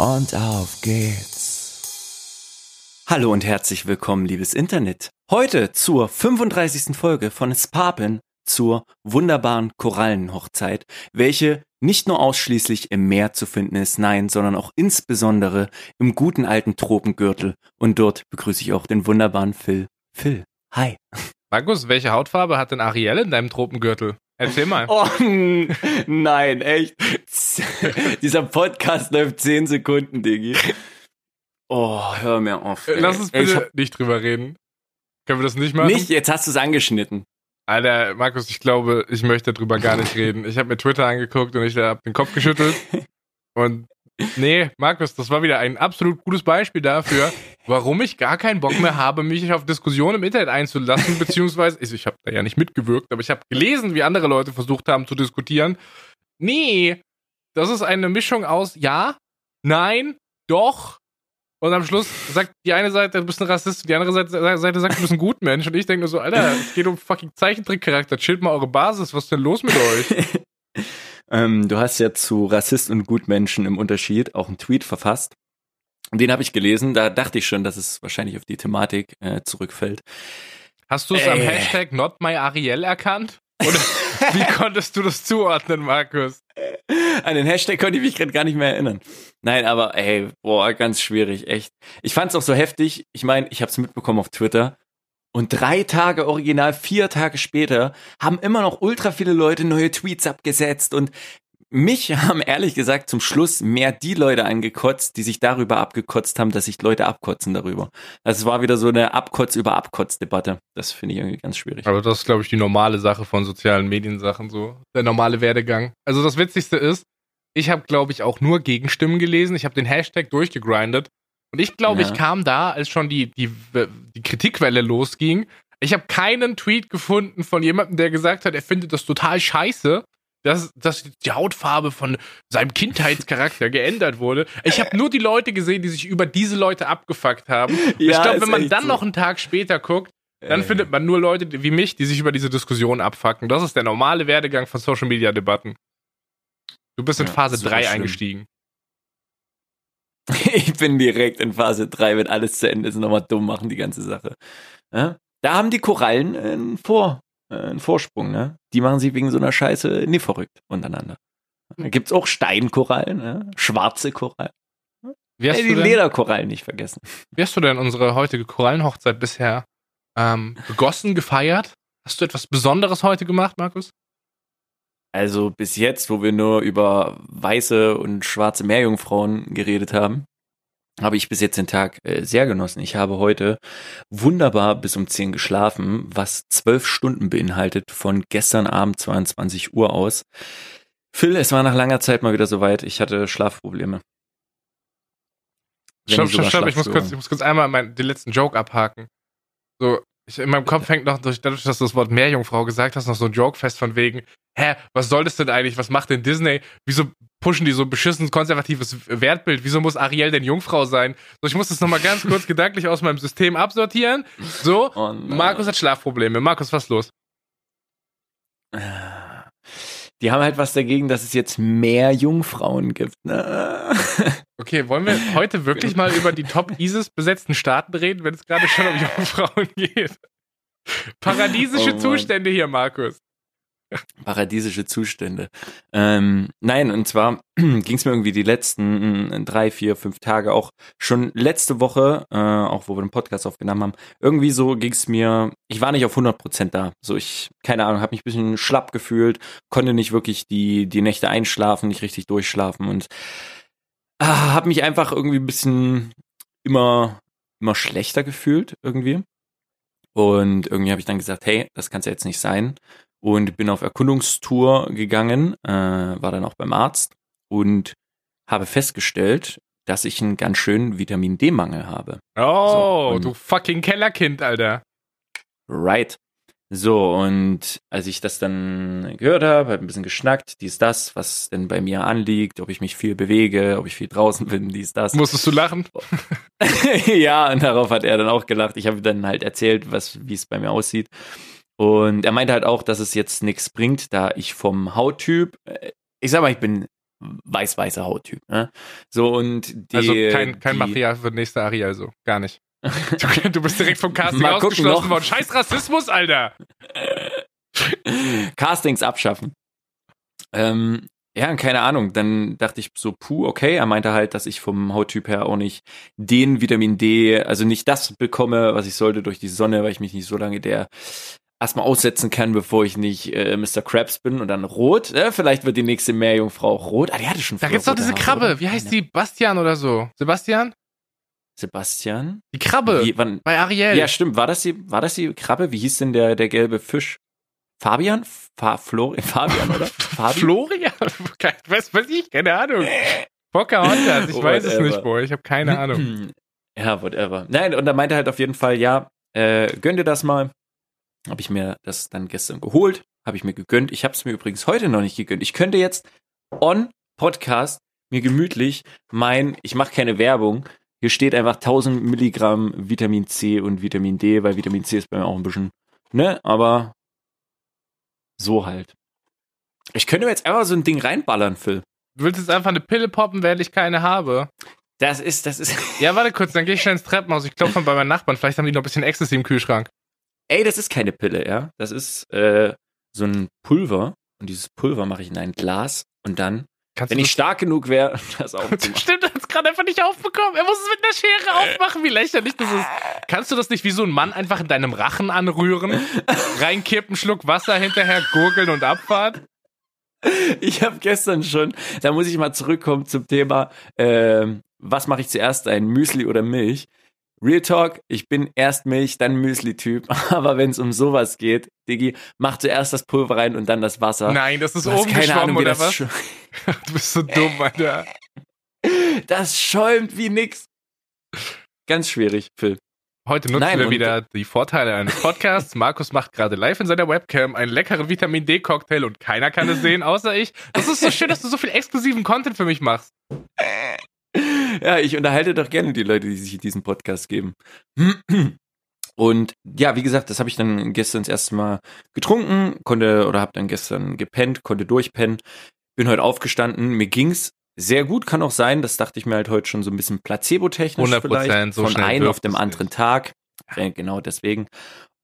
und auf geht's. Hallo und herzlich willkommen, liebes Internet. Heute zur 35. Folge von Spapen zur wunderbaren Korallenhochzeit, welche nicht nur ausschließlich im Meer zu finden ist, nein, sondern auch insbesondere im guten alten Tropengürtel. Und dort begrüße ich auch den wunderbaren Phil. Phil, hi. Markus, welche Hautfarbe hat denn Ariel in deinem Tropengürtel? Erzähl mal. Oh, nein, echt. Dieser Podcast läuft 10 Sekunden, Diggi. Oh, hör mir auf. Ey. Lass uns bitte hab... nicht drüber reden. Können wir das nicht machen? Nicht? Jetzt hast du es angeschnitten. Alter, Markus, ich glaube, ich möchte darüber gar nicht reden. Ich habe mir Twitter angeguckt und ich habe den Kopf geschüttelt. Und nee, Markus, das war wieder ein absolut gutes Beispiel dafür, warum ich gar keinen Bock mehr habe, mich auf Diskussionen im Internet einzulassen, beziehungsweise, ich, habe da ja nicht mitgewirkt, aber ich habe gelesen, wie andere Leute versucht haben zu diskutieren. Nee, das ist eine Mischung aus ja, nein, doch. Und am Schluss sagt die eine Seite, du bist ein Rassist, die andere Seite, Seite sagt, du bist ein Gutmensch. Und ich denke nur so, Alter, es geht um fucking Zeichentrickcharakter. Chillt mal eure Basis, was ist denn los mit euch? ähm, du hast ja zu Rassist und Gutmenschen im Unterschied auch einen Tweet verfasst. Den habe ich gelesen, da dachte ich schon, dass es wahrscheinlich auf die Thematik äh, zurückfällt. Hast du es äh. am Hashtag NotMyAriel erkannt? Oder wie konntest du das zuordnen, Markus? An den Hashtag konnte ich mich gerade gar nicht mehr erinnern. Nein, aber ey, boah, ganz schwierig, echt. Ich fand es auch so heftig. Ich meine, ich habe es mitbekommen auf Twitter. Und drei Tage original, vier Tage später, haben immer noch ultra viele Leute neue Tweets abgesetzt und mich haben ehrlich gesagt zum Schluss mehr die Leute angekotzt, die sich darüber abgekotzt haben, dass sich Leute abkotzen darüber. Also es war wieder so eine Abkotz über Abkotz-Debatte. Das finde ich irgendwie ganz schwierig. Aber das ist, glaube ich, die normale Sache von sozialen Mediensachen, so der normale Werdegang. Also das Witzigste ist, ich habe, glaube ich, auch nur Gegenstimmen gelesen. Ich habe den Hashtag durchgegrindet. Und ich glaube, ja. ich kam da, als schon die, die, die Kritikwelle losging. Ich habe keinen Tweet gefunden von jemandem, der gesagt hat, er findet das total scheiße dass, dass die Hautfarbe von seinem Kindheitscharakter geändert wurde. Ich habe nur die Leute gesehen, die sich über diese Leute abgefuckt haben. Ja, ich glaube, wenn man dann so. noch einen Tag später guckt, dann äh. findet man nur Leute wie mich, die sich über diese Diskussion abfacken. Das ist der normale Werdegang von Social Media Debatten. Du bist in ja, Phase 3 eingestiegen. Ich bin direkt in Phase 3, wenn alles zu Ende ist, nochmal dumm machen, die ganze Sache. Ja? Da haben die Korallen einen Vor äh, einen Vorsprung, ne? Die machen sich wegen so einer Scheiße nie verrückt untereinander. Da gibt's auch Steinkorallen, ne? schwarze Korallen. Wie hast Ey, die denn, Lederkorallen nicht vergessen. Wie hast du denn unsere heutige Korallenhochzeit bisher ähm, begossen, gefeiert? Hast du etwas Besonderes heute gemacht, Markus? Also bis jetzt, wo wir nur über weiße und schwarze Meerjungfrauen geredet haben, habe ich bis jetzt den Tag äh, sehr genossen. Ich habe heute wunderbar bis um 10 geschlafen, was zwölf Stunden beinhaltet von gestern Abend 22 Uhr aus. Phil, es war nach langer Zeit mal wieder soweit. Ich hatte Schlafprobleme. Stopp, stopp, stopp. Ich muss kurz, ich muss kurz einmal meinen, den letzten Joke abhaken. So, ich, in meinem Kopf hängt noch, dadurch, dass du das Wort Meerjungfrau gesagt hast, noch so ein Joke fest von wegen, hä, was soll das denn eigentlich? Was macht denn Disney? Wieso pushen die so ein beschissenes konservatives Wertbild? Wieso muss Ariel denn Jungfrau sein? So, ich muss das nochmal ganz kurz gedanklich aus meinem System absortieren. So, oh Markus hat Schlafprobleme. Markus, was ist los? Die haben halt was dagegen, dass es jetzt mehr Jungfrauen gibt. Ne? Okay, wollen wir heute wirklich mal über die Top ISIS besetzten Staaten reden, wenn es gerade schon um Jungfrauen geht? Paradiesische oh Zustände hier, Markus. Paradiesische Zustände. Ähm, nein, und zwar ging es mir irgendwie die letzten äh, drei, vier, fünf Tage, auch schon letzte Woche, äh, auch wo wir den Podcast aufgenommen haben, irgendwie so ging es mir, ich war nicht auf 100 Prozent da. So ich, keine Ahnung, habe mich ein bisschen schlapp gefühlt, konnte nicht wirklich die, die Nächte einschlafen, nicht richtig durchschlafen und ah, habe mich einfach irgendwie ein bisschen immer, immer schlechter gefühlt irgendwie. Und irgendwie habe ich dann gesagt, hey, das kann es ja jetzt nicht sein und bin auf Erkundungstour gegangen, äh, war dann auch beim Arzt und habe festgestellt, dass ich einen ganz schönen Vitamin D-Mangel habe. Oh, so, du fucking Kellerkind, Alter. Right. So, und als ich das dann gehört habe, habe ein bisschen geschnackt, dies, das, was denn bei mir anliegt, ob ich mich viel bewege, ob ich viel draußen bin, dies, das. Musstest du lachen? ja, und darauf hat er dann auch gelacht. Ich habe dann halt erzählt, was, wie es bei mir aussieht. Und er meinte halt auch, dass es jetzt nichts bringt, da ich vom Hauttyp, äh, ich sag mal, ich bin weiß-weißer Hauttyp. Ne? So und die, Also kein, kein die, Material für nächste Ari, also gar nicht. Du, du bist direkt vom Casting Mal ausgeschlossen worden. Scheiß Rassismus, Alter. Castings abschaffen. Ähm, ja, keine Ahnung. Dann dachte ich so, puh, okay. Er meinte halt, dass ich vom Hauttyp her auch nicht den Vitamin D, also nicht das bekomme, was ich sollte durch die Sonne, weil ich mich nicht so lange der erstmal aussetzen kann, bevor ich nicht äh, Mr. Krabs bin und dann rot. Äh, vielleicht wird die nächste Meerjungfrau auch rot. Ah, die hatte schon Da gibt's doch diese Krabbe. Oder? Wie heißt die? Bastian oder so? Sebastian? Sebastian? Die Krabbe. Wie, wann, bei Ariel. Ja, stimmt. War das die, war das die Krabbe? Wie hieß denn der, der gelbe Fisch? Fabian? Fa Florian? Fabian, oder? Fabian? Florian? Was weiß ich? Keine Ahnung. Pocahontas. Ich weiß es nicht, boy. Ich habe keine Ahnung. ja, whatever. Nein, und er meinte halt auf jeden Fall, ja, äh, gönn dir das mal. Habe ich mir das dann gestern geholt, habe ich mir gegönnt. Ich habe es mir übrigens heute noch nicht gegönnt. Ich könnte jetzt on Podcast mir gemütlich mein, ich mache keine Werbung, hier steht einfach 1000 Milligramm Vitamin C und Vitamin D, weil Vitamin C ist bei mir auch ein bisschen, ne, aber so halt. Ich könnte mir jetzt einfach so ein Ding reinballern, Phil. Du willst jetzt einfach eine Pille poppen, während ich keine habe? Das ist, das ist. Ja, warte kurz, dann gehe ich schnell ins Treppenhaus. Ich klopfe mal bei meinen Nachbarn. Vielleicht haben die noch ein bisschen Ecstasy im Kühlschrank ey, das ist keine Pille, ja. Das ist äh, so ein Pulver. Und dieses Pulver mache ich in ein Glas und dann, Kannst wenn ich stark genug wäre, das aufzumachen. Stimmt, er hat es gerade einfach nicht aufbekommen. Er muss es mit einer Schere aufmachen. Wie lächerlich das ist. Kannst du das nicht wie so ein Mann einfach in deinem Rachen anrühren? Reinkippen, Schluck Wasser hinterher, gurgeln und Abfahrt? Ich habe gestern schon, da muss ich mal zurückkommen zum Thema, äh, was mache ich zuerst, ein Müsli oder Milch? Real Talk, ich bin erst Milch, dann Müsli-Typ. Aber wenn es um sowas geht, Diggi, mach zuerst das Pulver rein und dann das Wasser. Nein, das ist oben keine Ahnung, oder was? du bist so dumm, Alter. Das schäumt wie nix. Ganz schwierig, Phil. Heute nutzen Nein, wir wieder die Vorteile eines Podcasts. Markus macht gerade live in seiner Webcam einen leckeren Vitamin D-Cocktail und keiner kann es sehen, außer ich. Das ist so schön, dass du so viel exklusiven Content für mich machst. Ja, ich unterhalte doch gerne die Leute, die sich diesen Podcast geben. Und ja, wie gesagt, das habe ich dann gestern das erste Mal getrunken, konnte oder habe dann gestern gepennt, konnte durchpennen, bin heute aufgestanden, mir ging's sehr gut, kann auch sein, das dachte ich mir halt heute schon so ein bisschen placebo-technisch vielleicht, so von einem auf dem anderen Tag. Ja, genau deswegen.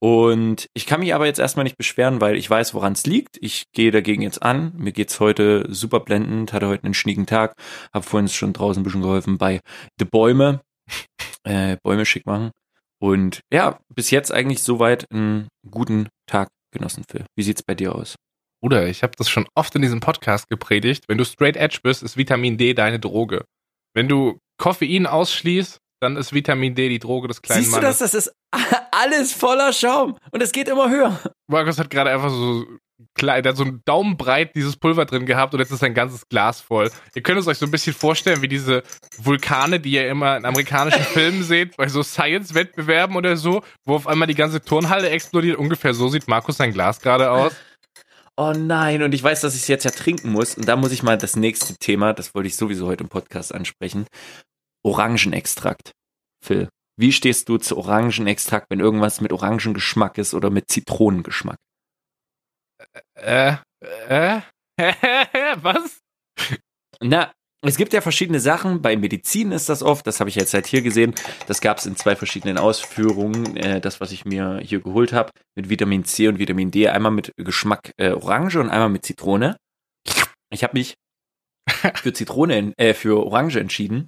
Und ich kann mich aber jetzt erstmal nicht beschweren, weil ich weiß, woran es liegt. Ich gehe dagegen jetzt an. Mir geht's heute super blendend, hatte heute einen schnieken Tag, habe vorhin schon draußen ein bisschen geholfen bei The Bäume, äh, Bäume schick machen. Und ja, bis jetzt eigentlich soweit einen guten Tag genossen, Phil. Wie sieht's bei dir aus? Bruder, ich habe das schon oft in diesem Podcast gepredigt. Wenn du straight edge bist, ist Vitamin D deine Droge. Wenn du Koffein ausschließt, dann ist Vitamin D die Droge des kleinen Siehst Mannes. Siehst du das? Das ist alles voller Schaum und es geht immer höher. Markus hat gerade einfach so klein, hat so einen Daumenbreit dieses Pulver drin gehabt und jetzt ist ein ganzes Glas voll. Ihr könnt es euch so ein bisschen vorstellen, wie diese Vulkane, die ihr immer in amerikanischen Filmen seht, bei so Science-Wettbewerben oder so, wo auf einmal die ganze Turnhalle explodiert. Ungefähr so sieht Markus sein Glas gerade aus. Oh nein, und ich weiß, dass ich es jetzt ja trinken muss. Und da muss ich mal das nächste Thema, das wollte ich sowieso heute im Podcast ansprechen. Orangenextrakt. Phil, wie stehst du zu Orangenextrakt, wenn irgendwas mit Orangengeschmack ist oder mit Zitronengeschmack? Äh, äh, was? Na, es gibt ja verschiedene Sachen. Bei Medizin ist das oft, das habe ich jetzt halt hier gesehen. Das gab es in zwei verschiedenen Ausführungen. Äh, das, was ich mir hier geholt habe, mit Vitamin C und Vitamin D. Einmal mit Geschmack äh, Orange und einmal mit Zitrone. Ich habe mich für Zitrone, äh, für Orange entschieden.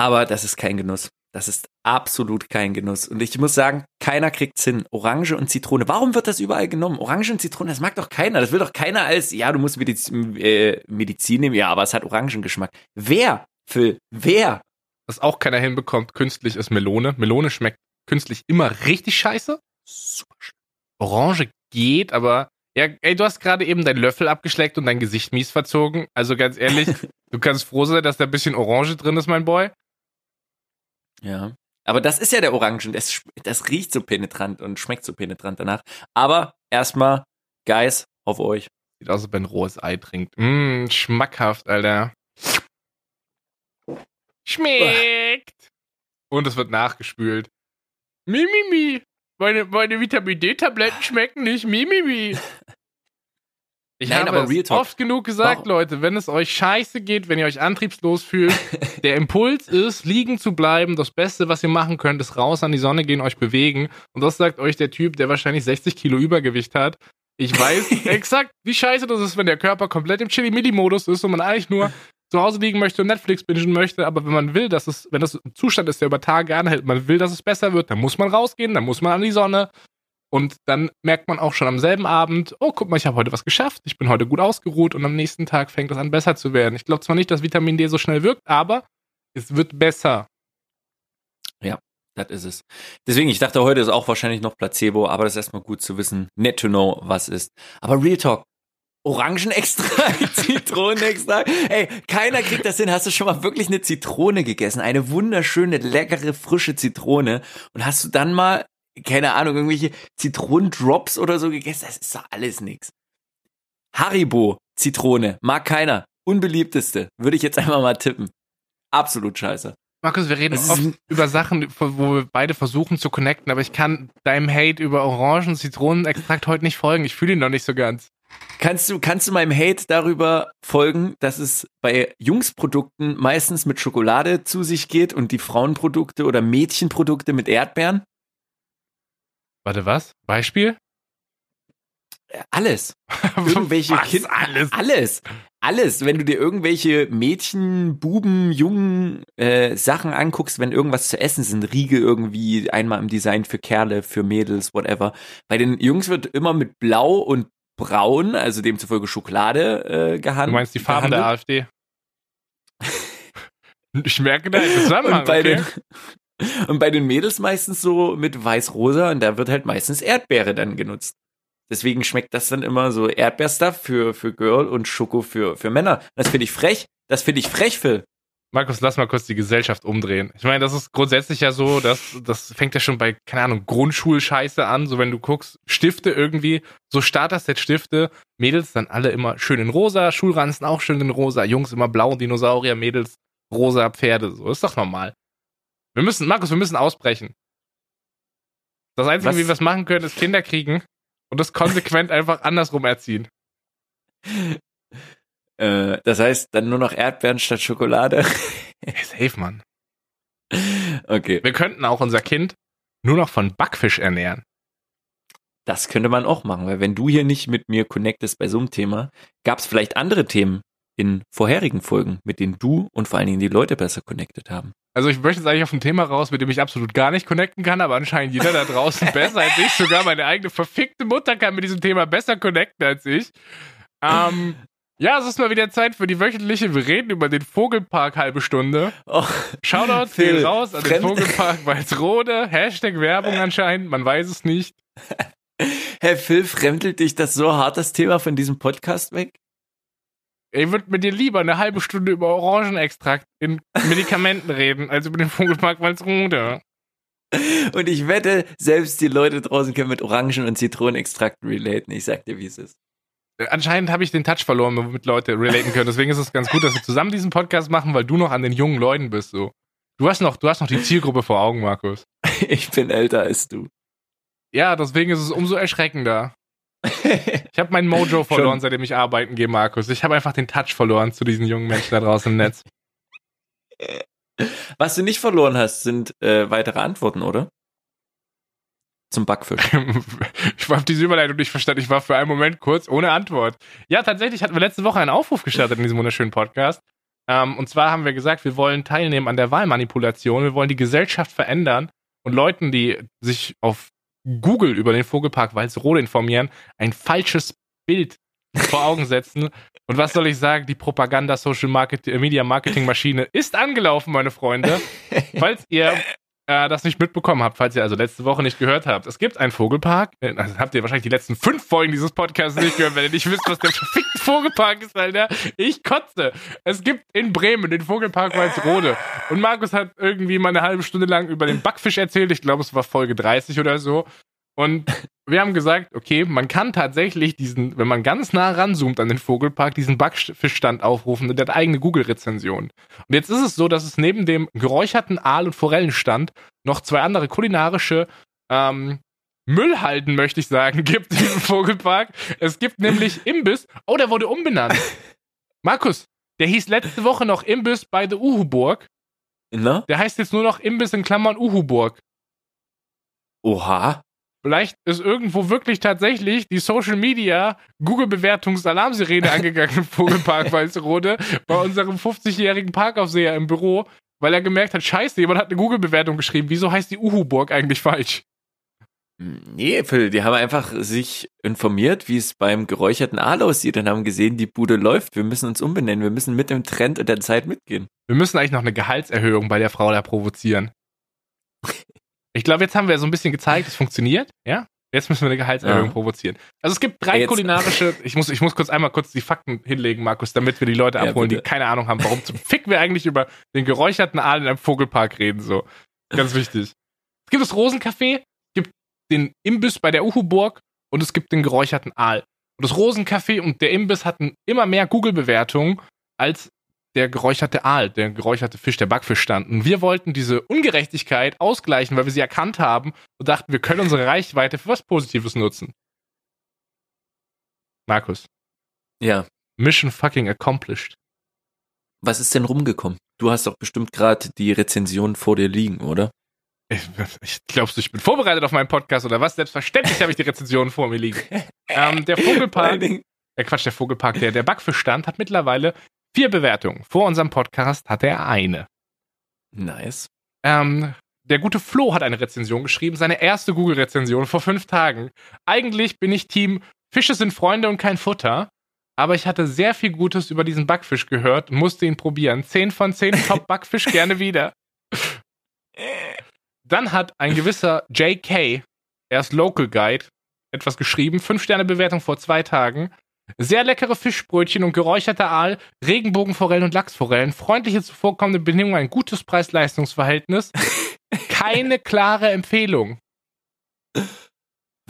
Aber das ist kein Genuss. Das ist absolut kein Genuss. Und ich muss sagen, keiner kriegt's hin. Orange und Zitrone. Warum wird das überall genommen? Orange und Zitrone, das mag doch keiner. Das will doch keiner als, ja, du musst Medizin, äh, Medizin nehmen. Ja, aber es hat Orangengeschmack. Wer? Phil, wer? Was auch keiner hinbekommt, künstlich ist Melone. Melone schmeckt künstlich immer richtig scheiße. Super schlimm. Orange geht, aber Ja, ey, du hast gerade eben deinen Löffel abgeschleckt und dein Gesicht mies verzogen. Also ganz ehrlich, du kannst froh sein, dass da ein bisschen Orange drin ist, mein Boy. Ja. Aber das ist ja der Orangen. Das, das riecht so penetrant und schmeckt so penetrant danach. Aber erstmal, Guys, auf euch. Sieht aus, als ob ein rohes Ei trinkt. Mmm, schmackhaft, Alter. Schmeckt. Und es wird nachgespült. Mimimi. Meine, meine Vitamin D-Tabletten schmecken nicht. Mimimi. Ich Nein, habe es oft genug gesagt, Warum? Leute, wenn es euch scheiße geht, wenn ihr euch antriebslos fühlt, der Impuls ist, liegen zu bleiben. Das Beste, was ihr machen könnt, ist raus an die Sonne gehen, euch bewegen. Und das sagt euch der Typ, der wahrscheinlich 60 Kilo Übergewicht hat. Ich weiß exakt, wie scheiße das ist, wenn der Körper komplett im Chili-Milli-Modus ist und man eigentlich nur zu Hause liegen möchte und Netflix bingen möchte. Aber wenn man will, dass es, wenn das ein Zustand ist, der über Tage anhält, man will, dass es besser wird, dann muss man rausgehen, dann muss man an die Sonne. Und dann merkt man auch schon am selben Abend, oh, guck mal, ich habe heute was geschafft, ich bin heute gut ausgeruht und am nächsten Tag fängt es an, besser zu werden. Ich glaube zwar nicht, dass Vitamin D so schnell wirkt, aber es wird besser. Das ist es. Deswegen, ich dachte, heute ist auch wahrscheinlich noch Placebo, aber das ist erstmal gut zu wissen. Net to know, was ist. Aber Real Talk. Orangenextrakt, Zitronenextrakt. Ey, keiner kriegt das hin. Hast du schon mal wirklich eine Zitrone gegessen? Eine wunderschöne, leckere, frische Zitrone. Und hast du dann mal, keine Ahnung, irgendwelche Zitronendrops oder so gegessen? Das ist doch alles nix. Haribo, Zitrone, mag keiner. Unbeliebteste. Würde ich jetzt einmal mal tippen. Absolut scheiße. Markus, wir reden oft über Sachen, wo wir beide versuchen zu connecten, aber ich kann deinem Hate über Orangen, Zitronenextrakt heute nicht folgen. Ich fühle ihn noch nicht so ganz. Kannst du, kannst du meinem Hate darüber folgen, dass es bei Jungsprodukten meistens mit Schokolade zu sich geht und die Frauenprodukte oder Mädchenprodukte mit Erdbeeren? Warte, was? Beispiel? Äh, Alles. Irgendwelche was? Kind alles. Alles. Alles. Wenn du dir irgendwelche Mädchen, Buben, Jungen äh, Sachen anguckst, wenn irgendwas zu essen sind, Riegel irgendwie einmal im Design für Kerle, für Mädels, whatever. Bei den Jungs wird immer mit Blau und Braun, also demzufolge Schokolade, äh, gehandelt. Du meinst die Farben der AfD? Ich merke da einen Zusammenhang, und bei, okay? den, und bei den Mädels meistens so mit weiß-rosa und da wird halt meistens Erdbeere dann genutzt. Deswegen schmeckt das dann immer so Erdbeerstuff für, für Girl und Schoko für, für Männer. Das finde ich frech. Das finde ich frech, Phil. Markus, lass mal kurz die Gesellschaft umdrehen. Ich meine, das ist grundsätzlich ja so, dass das fängt ja schon bei, keine Ahnung, Grundschulscheiße an. So, wenn du guckst, Stifte irgendwie, so Starter-Set-Stifte, Mädels dann alle immer schön in rosa, Schulranzen auch schön in rosa, Jungs immer blau, Dinosaurier, Mädels rosa, Pferde. So, ist doch normal. Wir müssen, Markus, wir müssen ausbrechen. Das Einzige, Was? wie wir es machen können, ist Kinder kriegen und das konsequent einfach andersrum erziehen. Äh, das heißt, dann nur noch Erdbeeren statt Schokolade. Hey, safe, Mann. okay, Wir könnten auch unser Kind nur noch von Backfisch ernähren. das könnte man auch machen, weil wenn du hier nicht mit mir connectest bei so einem Thema, gab es vielleicht andere Themen in vorherigen Folgen, mit denen du und vor allen Dingen die Leute besser connected haben. Also ich möchte jetzt eigentlich auf ein Thema raus, mit dem ich absolut gar nicht connecten kann, aber anscheinend jeder da draußen besser als ich. Sogar meine eigene verfickte Mutter kann mit diesem Thema besser connecten als ich. Ähm, ja, es ist mal wieder Zeit für die wöchentliche. Wir reden über den Vogelpark halbe Stunde. Oh, Shoutout Phil, raus an den Vogelpark Walsrode. Hashtag Werbung anscheinend, man weiß es nicht. Herr Phil, fremdelt dich das so hart, das Thema von diesem Podcast weg? Ich würde mit dir lieber eine halbe Stunde über Orangenextrakt in Medikamenten reden, als über den Vogelpark Walsrode. Und ich wette, selbst die Leute draußen können mit Orangen- und Zitronenextrakten relaten. Ich sag dir, wie es ist. Anscheinend habe ich den Touch verloren, womit Leute relaten können. Deswegen ist es ganz gut, dass wir zusammen diesen Podcast machen, weil du noch an den jungen Leuten bist. So. Du hast noch, du hast noch die Zielgruppe vor Augen, Markus. Ich bin älter als du. Ja, deswegen ist es umso erschreckender. Ich habe meinen Mojo verloren, Schon. seitdem ich arbeiten gehe, Markus. Ich habe einfach den Touch verloren zu diesen jungen Menschen da draußen im Netz. Was du nicht verloren hast, sind äh, weitere Antworten, oder? Zum Backfisch. Ich habe diese Überleitung nicht verstanden. Ich war für einen Moment kurz ohne Antwort. Ja, tatsächlich hatten wir letzte Woche einen Aufruf gestartet in diesem wunderschönen Podcast. Ähm, und zwar haben wir gesagt, wir wollen teilnehmen an der Wahlmanipulation. Wir wollen die Gesellschaft verändern und Leuten, die sich auf Google über den Vogelpark Walsrode informieren, ein falsches Bild vor Augen setzen. Und was soll ich sagen? Die Propaganda Social Market, äh, Media Marketing Maschine ist angelaufen, meine Freunde. Falls ihr äh, das nicht mitbekommen habt, falls ihr also letzte Woche nicht gehört habt. Es gibt einen Vogelpark. Äh, also habt ihr wahrscheinlich die letzten fünf Folgen dieses Podcasts nicht gehört, wenn ihr nicht wisst, was der verfickte Vogelpark ist, Alter. Ich kotze. Es gibt in Bremen den Vogelpark Walsrode. Und Markus hat irgendwie mal eine halbe Stunde lang über den Backfisch erzählt. Ich glaube, es war Folge 30 oder so. Und wir haben gesagt, okay, man kann tatsächlich diesen, wenn man ganz nah ranzoomt an den Vogelpark, diesen Backfischstand aufrufen und der hat eigene Google-Rezension. Und jetzt ist es so, dass es neben dem geräucherten Aal- und Forellenstand noch zwei andere kulinarische ähm, Müllhalden, möchte ich sagen, gibt diesem Vogelpark. Es gibt nämlich Imbiss. Oh, der wurde umbenannt. Markus, der hieß letzte Woche noch Imbiss bei der Uhuburg. Na? Der heißt jetzt nur noch Imbiss in Klammern Uhuburg. Oha. Vielleicht ist irgendwo wirklich tatsächlich die Social Media Google-Bewertungs-Alarmsirene angegangen im Vogelpark Weißrode bei unserem 50-jährigen Parkaufseher im Büro, weil er gemerkt hat, scheiße, jemand hat eine Google-Bewertung geschrieben. Wieso heißt die Uhuburg eigentlich falsch? Nee, Phil, die haben einfach sich informiert, wie es beim geräucherten Aal aussieht und haben gesehen, die Bude läuft. Wir müssen uns umbenennen. Wir müssen mit dem Trend und der Zeit mitgehen. Wir müssen eigentlich noch eine Gehaltserhöhung bei der Frau da provozieren. Ich glaube, jetzt haben wir so ein bisschen gezeigt, es funktioniert, ja? Jetzt müssen wir eine Gehaltserhöhung Ja. provozieren. Also es gibt drei Jetzt- kulinarische, ich muss, ich muss kurz einmal kurz die Fakten hinlegen, Markus, damit wir die Leute Ja, abholen, die bitte. keine Ahnung haben, warum zum Fick wir eigentlich über den geräucherten Aal in einem Vogelpark reden, so. Ganz wichtig. Es gibt das Rosencafé, es gibt den Imbiss bei der Uhuburg und es gibt den geräucherten Aal. Und das Rosencafé und der Imbiss hatten immer mehr Google-Bewertungen als der geräucherte Aal, der geräucherte Fisch, der Backfisch standen. Wir wollten diese Ungerechtigkeit ausgleichen, weil wir sie erkannt haben und dachten, wir können unsere Reichweite für was Positives nutzen. Markus, Ja. Mission fucking accomplished. Was ist denn rumgekommen? Du hast doch bestimmt gerade die Rezension vor dir liegen, oder? Ich, glaubst du, ich bin vorbereitet auf meinen Podcast oder was? Selbstverständlich habe ich die Rezensionen vor mir liegen. Ähm, der Vogelpark, Dingen- äh Quatsch, der Vogelpark, der, der Backfischstand hat mittlerweile vier Bewertungen. Vor unserem Podcast hatte er eine. Nice. Ähm, der gute Flo hat eine Rezension geschrieben, seine erste Google-Rezension vor fünf Tagen. Eigentlich bin ich Team Fische sind Freunde und kein Futter, aber ich hatte sehr viel Gutes über diesen Backfisch gehört und musste ihn probieren. 10 von 10 Top Backfisch gerne wieder. Dann hat ein gewisser JK, er ist Local Guide, etwas geschrieben. 5 Sterne Bewertung vor zwei Tagen. Sehr leckere Fischbrötchen und geräucherter Aal, Regenbogenforellen und Lachsforellen, freundliche zuvorkommende Bedingungen, ein gutes Preis-Leistungs-Verhältnis. Keine klare Empfehlung.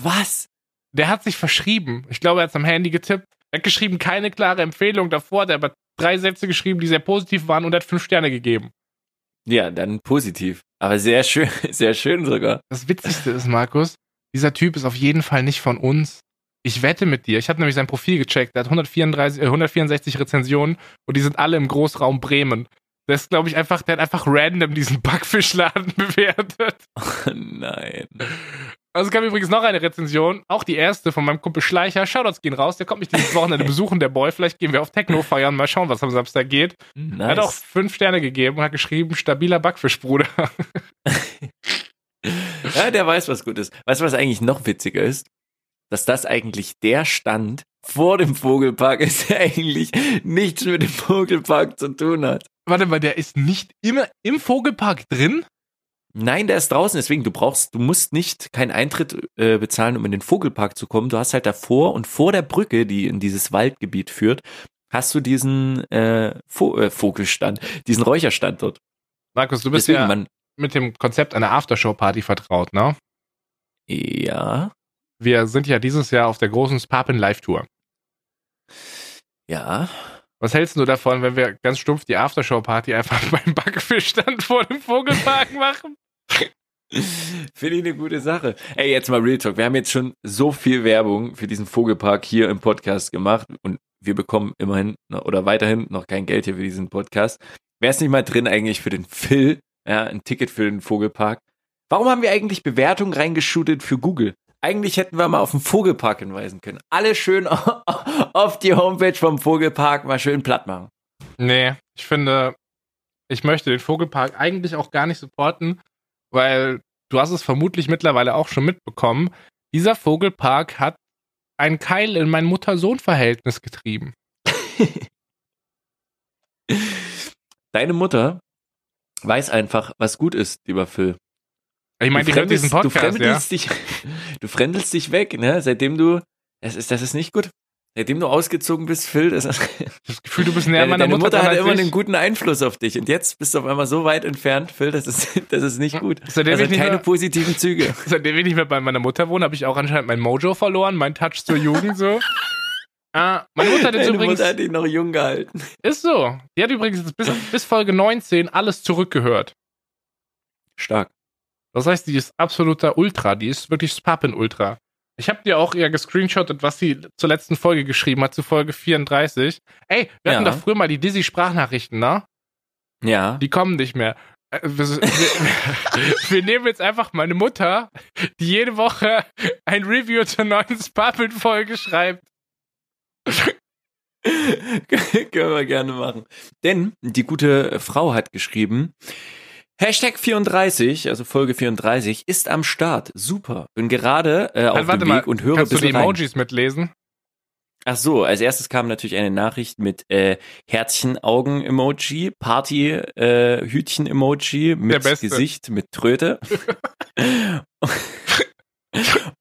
Was? Der hat sich verschrieben. Ich glaube, er hat es am Handy getippt. Er hat geschrieben, keine klare Empfehlung. Davor hat er aber drei Sätze geschrieben, die sehr positiv waren und hat fünf Sterne gegeben. Ja, dann positiv. Aber sehr schön, sehr schön sogar. Das Witzigste ist, Markus, dieser Typ ist auf jeden Fall nicht von uns. Ich wette mit dir. Ich habe nämlich sein Profil gecheckt. Er hat 134, äh, 164 Rezensionen und die sind alle im Großraum Bremen. Der ist, glaube ich, einfach, der hat einfach random diesen Backfischladen bewertet. Oh nein. Also es gab übrigens noch eine Rezension, auch die erste von meinem Kumpel Schleicher. Shoutouts gehen raus, der kommt mich dieses Wochenende besuchen, der Boy. Vielleicht gehen wir auf Techno feiern, mal schauen, was am Samstag geht. Nice. Er hat auch fünf Sterne gegeben und hat geschrieben, stabiler Backfisch, Bruder. Ja, der weiß, was gut ist. Weißt du, was eigentlich noch witziger ist? Dass das eigentlich der Stand vor dem Vogelpark ist, der eigentlich nichts mit dem Vogelpark zu tun hat. Warte mal, der ist nicht immer im Vogelpark drin? Nein, der ist draußen, deswegen du brauchst, du musst nicht keinen Eintritt äh, bezahlen, um in den Vogelpark zu kommen. Du hast halt davor und vor der Brücke, die in dieses Waldgebiet führt, hast du diesen äh, Vo äh, Vogelstand, diesen Räucherstand dort. Markus, du bist Deswegen, ja man, mit dem Konzept einer Aftershow-Party vertraut, ne? ja, Wir sind ja dieses Jahr auf der großen Spapin Live-Tour. ja, Was hältst du davon, wenn wir ganz stumpf die Aftershow-Party einfach beim Backfischstand vor dem Vogelpark machen? Finde ich eine gute Sache. Ey, jetzt mal Real Talk. Wir haben jetzt schon so viel Werbung für diesen Vogelpark hier im Podcast gemacht und wir bekommen immerhin oder weiterhin noch kein Geld hier für diesen Podcast. Wäre es nicht mal drin eigentlich für den Phil, ja, ein Ticket für den Vogelpark? Warum haben wir eigentlich Bewertungen reingeschootet für Google? Eigentlich hätten wir mal auf den Vogelpark hinweisen können. Alle schön auf die Homepage vom Vogelpark mal schön platt machen. Nee, ich finde, ich möchte den Vogelpark eigentlich auch gar nicht supporten, weil du hast es vermutlich mittlerweile auch schon mitbekommen. Dieser Vogelpark hat einen Keil in mein Mutter-Sohn-Verhältnis getrieben. Deine Mutter weiß einfach, was gut ist, lieber Phil. Ich meine, die hört diesen Podcast, du fremdelst ja? dich, du fremdelst dich weg, ne? Seitdem du, das ist, das ist nicht gut. Seitdem du ausgezogen bist, Phil, das, das Gefühl, du bist näher deine, meiner deine Mutter, Mutter hat immer ich. einen guten Einfluss auf dich und jetzt bist du auf einmal so weit entfernt, Phil, das ist, das ist nicht gut. Seitdem Das ich hat keine mehr- positiven Züge. Seitdem ich nicht mehr bei meiner Mutter wohne, habe ich auch anscheinend mein Mojo verloren, mein Touch zur Jugend so. Ah, meine Mutter hat jetzt Deine übrigens, Mutter hat dich noch jung gehalten. ist so, die hat übrigens bis, bis Folge 19 alles zurückgehört. Stark. Das heißt, die ist absoluter Ultra, die ist wirklich Spappen-Ultra. Ich habe dir auch eher gescreenshottet, was sie zur letzten Folge geschrieben hat, zu Folge 34. Ey, wir hatten Ja. doch früher mal die Dizzy-Sprachnachrichten, ne? Ja. Die kommen nicht mehr. Äh, Wir, nehmen jetzt einfach meine Mutter, die jede Woche ein Review zur neuen Spappen-Folge schreibt. Können wir gerne machen. Denn die gute Frau hat geschrieben, Hashtag 34, also Folge 34, ist am Start. Super. Bin gerade äh, auf dem mal, Weg und höre kannst du bisschen die rein. Emojis mitlesen? Ach so, als erstes kam natürlich eine Nachricht mit äh, Herzchen-Augen-Emoji, Party-Hütchen-Emoji mit Beste. Gesicht, mit Tröte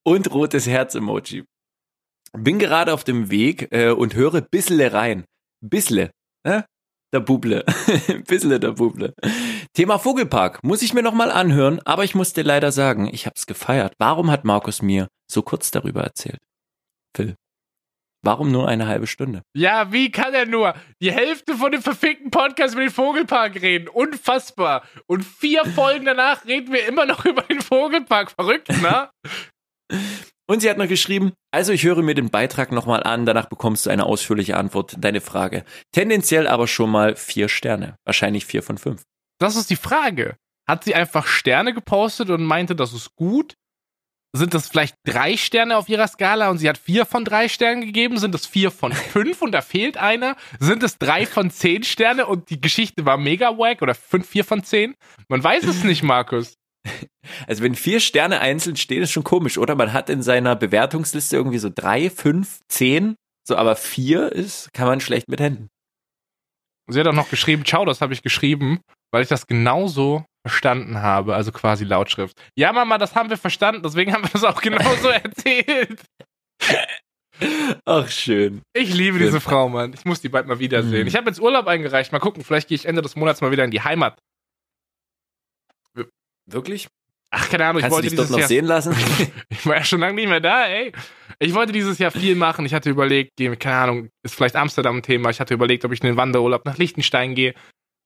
und rotes Herz-Emoji. Bin gerade auf dem Weg äh, und höre bissle rein. Bissle, ne? Der Buble. bissle der Buble. Thema Vogelpark muss ich mir nochmal anhören, aber ich musste leider sagen, ich hab's gefeiert. Warum hat Markus mir so kurz darüber erzählt? Phil. Warum nur eine halbe Stunde? Ja, wie kann er nur die Hälfte von dem verfickten Podcast über den Vogelpark reden? Unfassbar. Und vier Folgen danach reden wir immer noch über den Vogelpark. Verrückt, ne? Und sie hat noch geschrieben, also ich höre mir den Beitrag nochmal an, danach bekommst du eine ausführliche Antwort, deine Frage. Tendenziell aber schon mal vier Sterne. Wahrscheinlich vier von fünf. Das ist die Frage. Hat sie einfach Sterne gepostet und meinte, das ist gut? Sind das vielleicht drei Sterne auf ihrer Skala und sie hat vier von drei Sternen gegeben? Sind es vier von fünf und da fehlt einer? Sind es drei von zehn Sterne und die Geschichte war mega wack oder fünf, vier von zehn? Man weiß es nicht, Markus. Also wenn vier Sterne einzeln stehen, ist schon komisch, oder? Man hat in seiner Bewertungsliste irgendwie so drei, fünf, zehn, so aber vier ist, kann man schlecht mit Händen. Sie hat auch noch geschrieben, ciao, das habe ich geschrieben, weil ich das genauso verstanden habe, also quasi Lautschrift. Ja, Mama, das haben wir verstanden, deswegen haben wir das auch genauso erzählt. Ach, schön. Ich liebe Schön. diese Frau, Mann. Ich muss die bald mal wiedersehen. Mhm. Ich habe jetzt Urlaub eingereicht. Mal gucken, vielleicht gehe ich Ende des Monats mal wieder in die Heimat. Wirklich? Ach, keine Ahnung, ich Kannst du wollte dich dort dieses noch Jahr. sehen lassen? Ich war ja schon lange nicht mehr da, ey. Ich wollte dieses Jahr viel machen. Ich hatte überlegt, keine Ahnung, ist vielleicht Amsterdam ein Thema. Ich hatte überlegt, ob ich in den Wanderurlaub nach Liechtenstein gehe.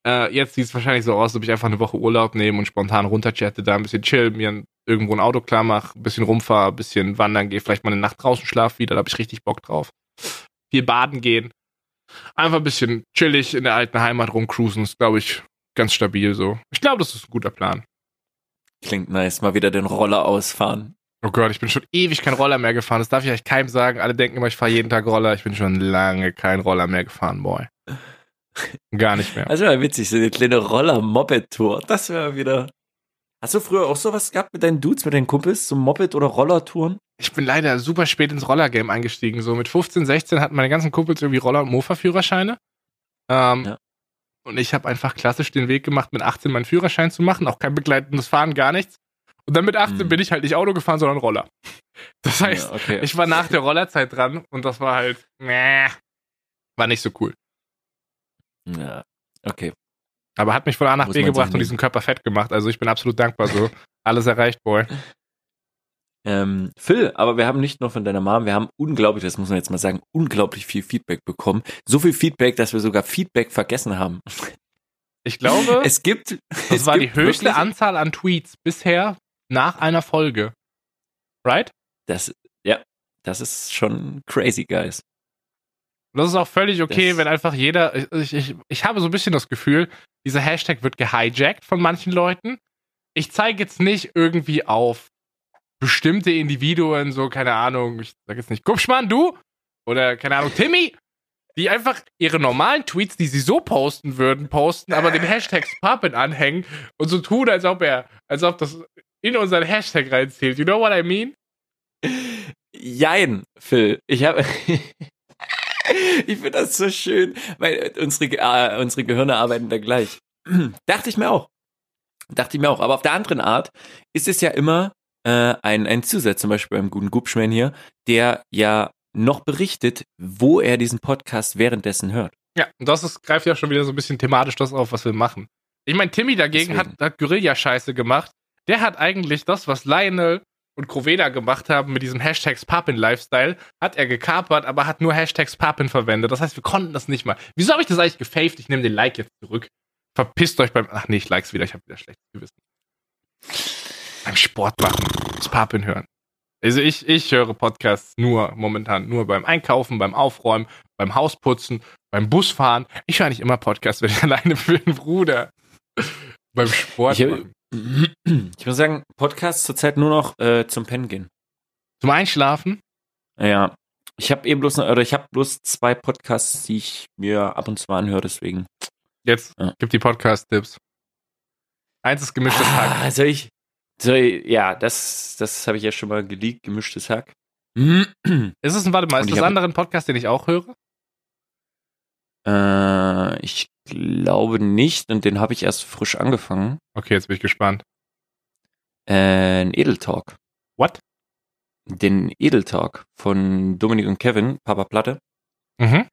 Äh, jetzt sieht es wahrscheinlich so aus, als ob ich einfach eine Woche Urlaub nehme und spontan runterchatte, da ein bisschen chill, mir ein, irgendwo ein Auto klar mache, ein bisschen rumfahre, ein bisschen wandern gehe, vielleicht mal eine Nacht draußen schlaf wieder, da habe ich richtig Bock drauf. Viel baden gehen. Einfach ein bisschen chillig in der alten Heimat rumcruisen, ist, glaube ich, ganz stabil so. Ich glaube, das ist ein guter Plan. Klingt nice. Mal wieder den Roller ausfahren. Oh Gott, ich bin schon ewig kein Roller mehr gefahren. Das darf ich euch keinem sagen. Alle denken immer, ich fahre jeden Tag Roller. Ich bin schon lange kein Roller mehr gefahren, boy. Gar nicht mehr. Das wäre witzig, so eine kleine Roller-Moped-Tour. Das wäre wieder. Hast du früher auch sowas gehabt mit deinen Dudes, mit deinen Kumpels, so Moped- oder Roller-Touren? Ich bin leider super spät ins Roller-Game eingestiegen. So mit 15, 16 hatten meine ganzen Kumpels irgendwie Roller- und Mofa-Führerscheine. Ähm, Ja. Und ich habe einfach klassisch den Weg gemacht, mit 18 meinen Führerschein zu machen. Auch kein begleitendes Fahren, gar nichts. Und dann mit 18 Hm. bin ich halt nicht Auto gefahren, sondern Roller. Das heißt, ja, okay. ich war nach der Rollerzeit dran und das war halt, nee, war nicht so cool. Ja, okay. Aber hat mich von A nach Muss B gebracht und diesen Körper fett gemacht. Also ich bin absolut dankbar so. Alles erreicht, Boy. Ähm, Phil, aber wir haben nicht nur von deiner Mom, wir haben unglaublich, das muss man jetzt mal sagen, unglaublich viel Feedback bekommen. So viel Feedback, dass wir sogar Feedback vergessen haben. Ich glaube, Es gibt. das es war die gibt höchste wirklich- Anzahl an Tweets bisher nach einer Folge. Right? Das, ja, das ist schon crazy, guys. Und das ist auch völlig okay, Das- wenn einfach jeder. Ich, ich, ich habe so ein bisschen das Gefühl, dieser Hashtag wird gehijackt von manchen Leuten. Ich zeige jetzt nicht irgendwie auf bestimmte Individuen, so, keine Ahnung, ich sag jetzt nicht, Kupschmann, du? Oder, keine Ahnung, Timmy? Die einfach ihre normalen Tweets, die sie so posten würden, posten, aber den Hashtag Spappen anhängen und so tun, als ob er, als ob das in unseren Hashtag reinzählt. You know what I mean? Jein, Phil. Ich habe. ich finde das so schön, weil unsere, äh, unsere Gehirne arbeiten da gleich. Dachte ich mir auch. Dachte ich mir auch. Aber auf der anderen Art ist es ja immer äh, ein, ein Zusatz, zum Beispiel beim guten Gubschman hier, der ja noch berichtet, wo er diesen Podcast währenddessen hört. Ja, und das ist, greift ja schon wieder so ein bisschen thematisch das auf, was wir machen. Ich meine, Timmy dagegen hat, hat Guerilla-Scheiße gemacht. Der hat eigentlich das, was Lionel und Kroveda gemacht haben mit diesem Hashtags Papin Lifestyle, hat er gekapert, aber hat nur Hashtags Papin verwendet. Das heißt, wir konnten das nicht mal. Wieso habe ich das eigentlich gefaved? Ich nehme den Like jetzt zurück. Verpisst euch beim. Ach nee, ich likes wieder, ich habe wieder schlechtes Gewissen. Beim Sport machen, das Papin hören. Also ich, ich höre Podcasts nur momentan, nur beim Einkaufen, beim Aufräumen, beim Hausputzen, beim Busfahren. Ich höre nicht immer Podcasts, wenn ich alleine bin, Bruder. beim Sport. Ich, ich muss sagen, Podcasts zurzeit nur noch äh, zum Pennen gehen. Zum Einschlafen? Ja. Ich habe eben bloß, oder ich habe bloß zwei Podcasts, die ich mir ab und zu anhöre, deswegen. Jetzt ja. gibt die Podcast-Tipps. Eins ist gemischtes ah, Hack. Soll ich, soll ich, ja, das, das habe ich ja schon mal geleakt, gemischtes Hack. ist es ein, warte mal, ist das ein Podcast, den ich auch höre? Äh, ich glaube nicht und den habe ich erst frisch angefangen. Okay, jetzt bin ich gespannt. Äh, ein Edeltalk. What? Den Edeltalk von Dominik und Kevin, Papa Platte. Mhm.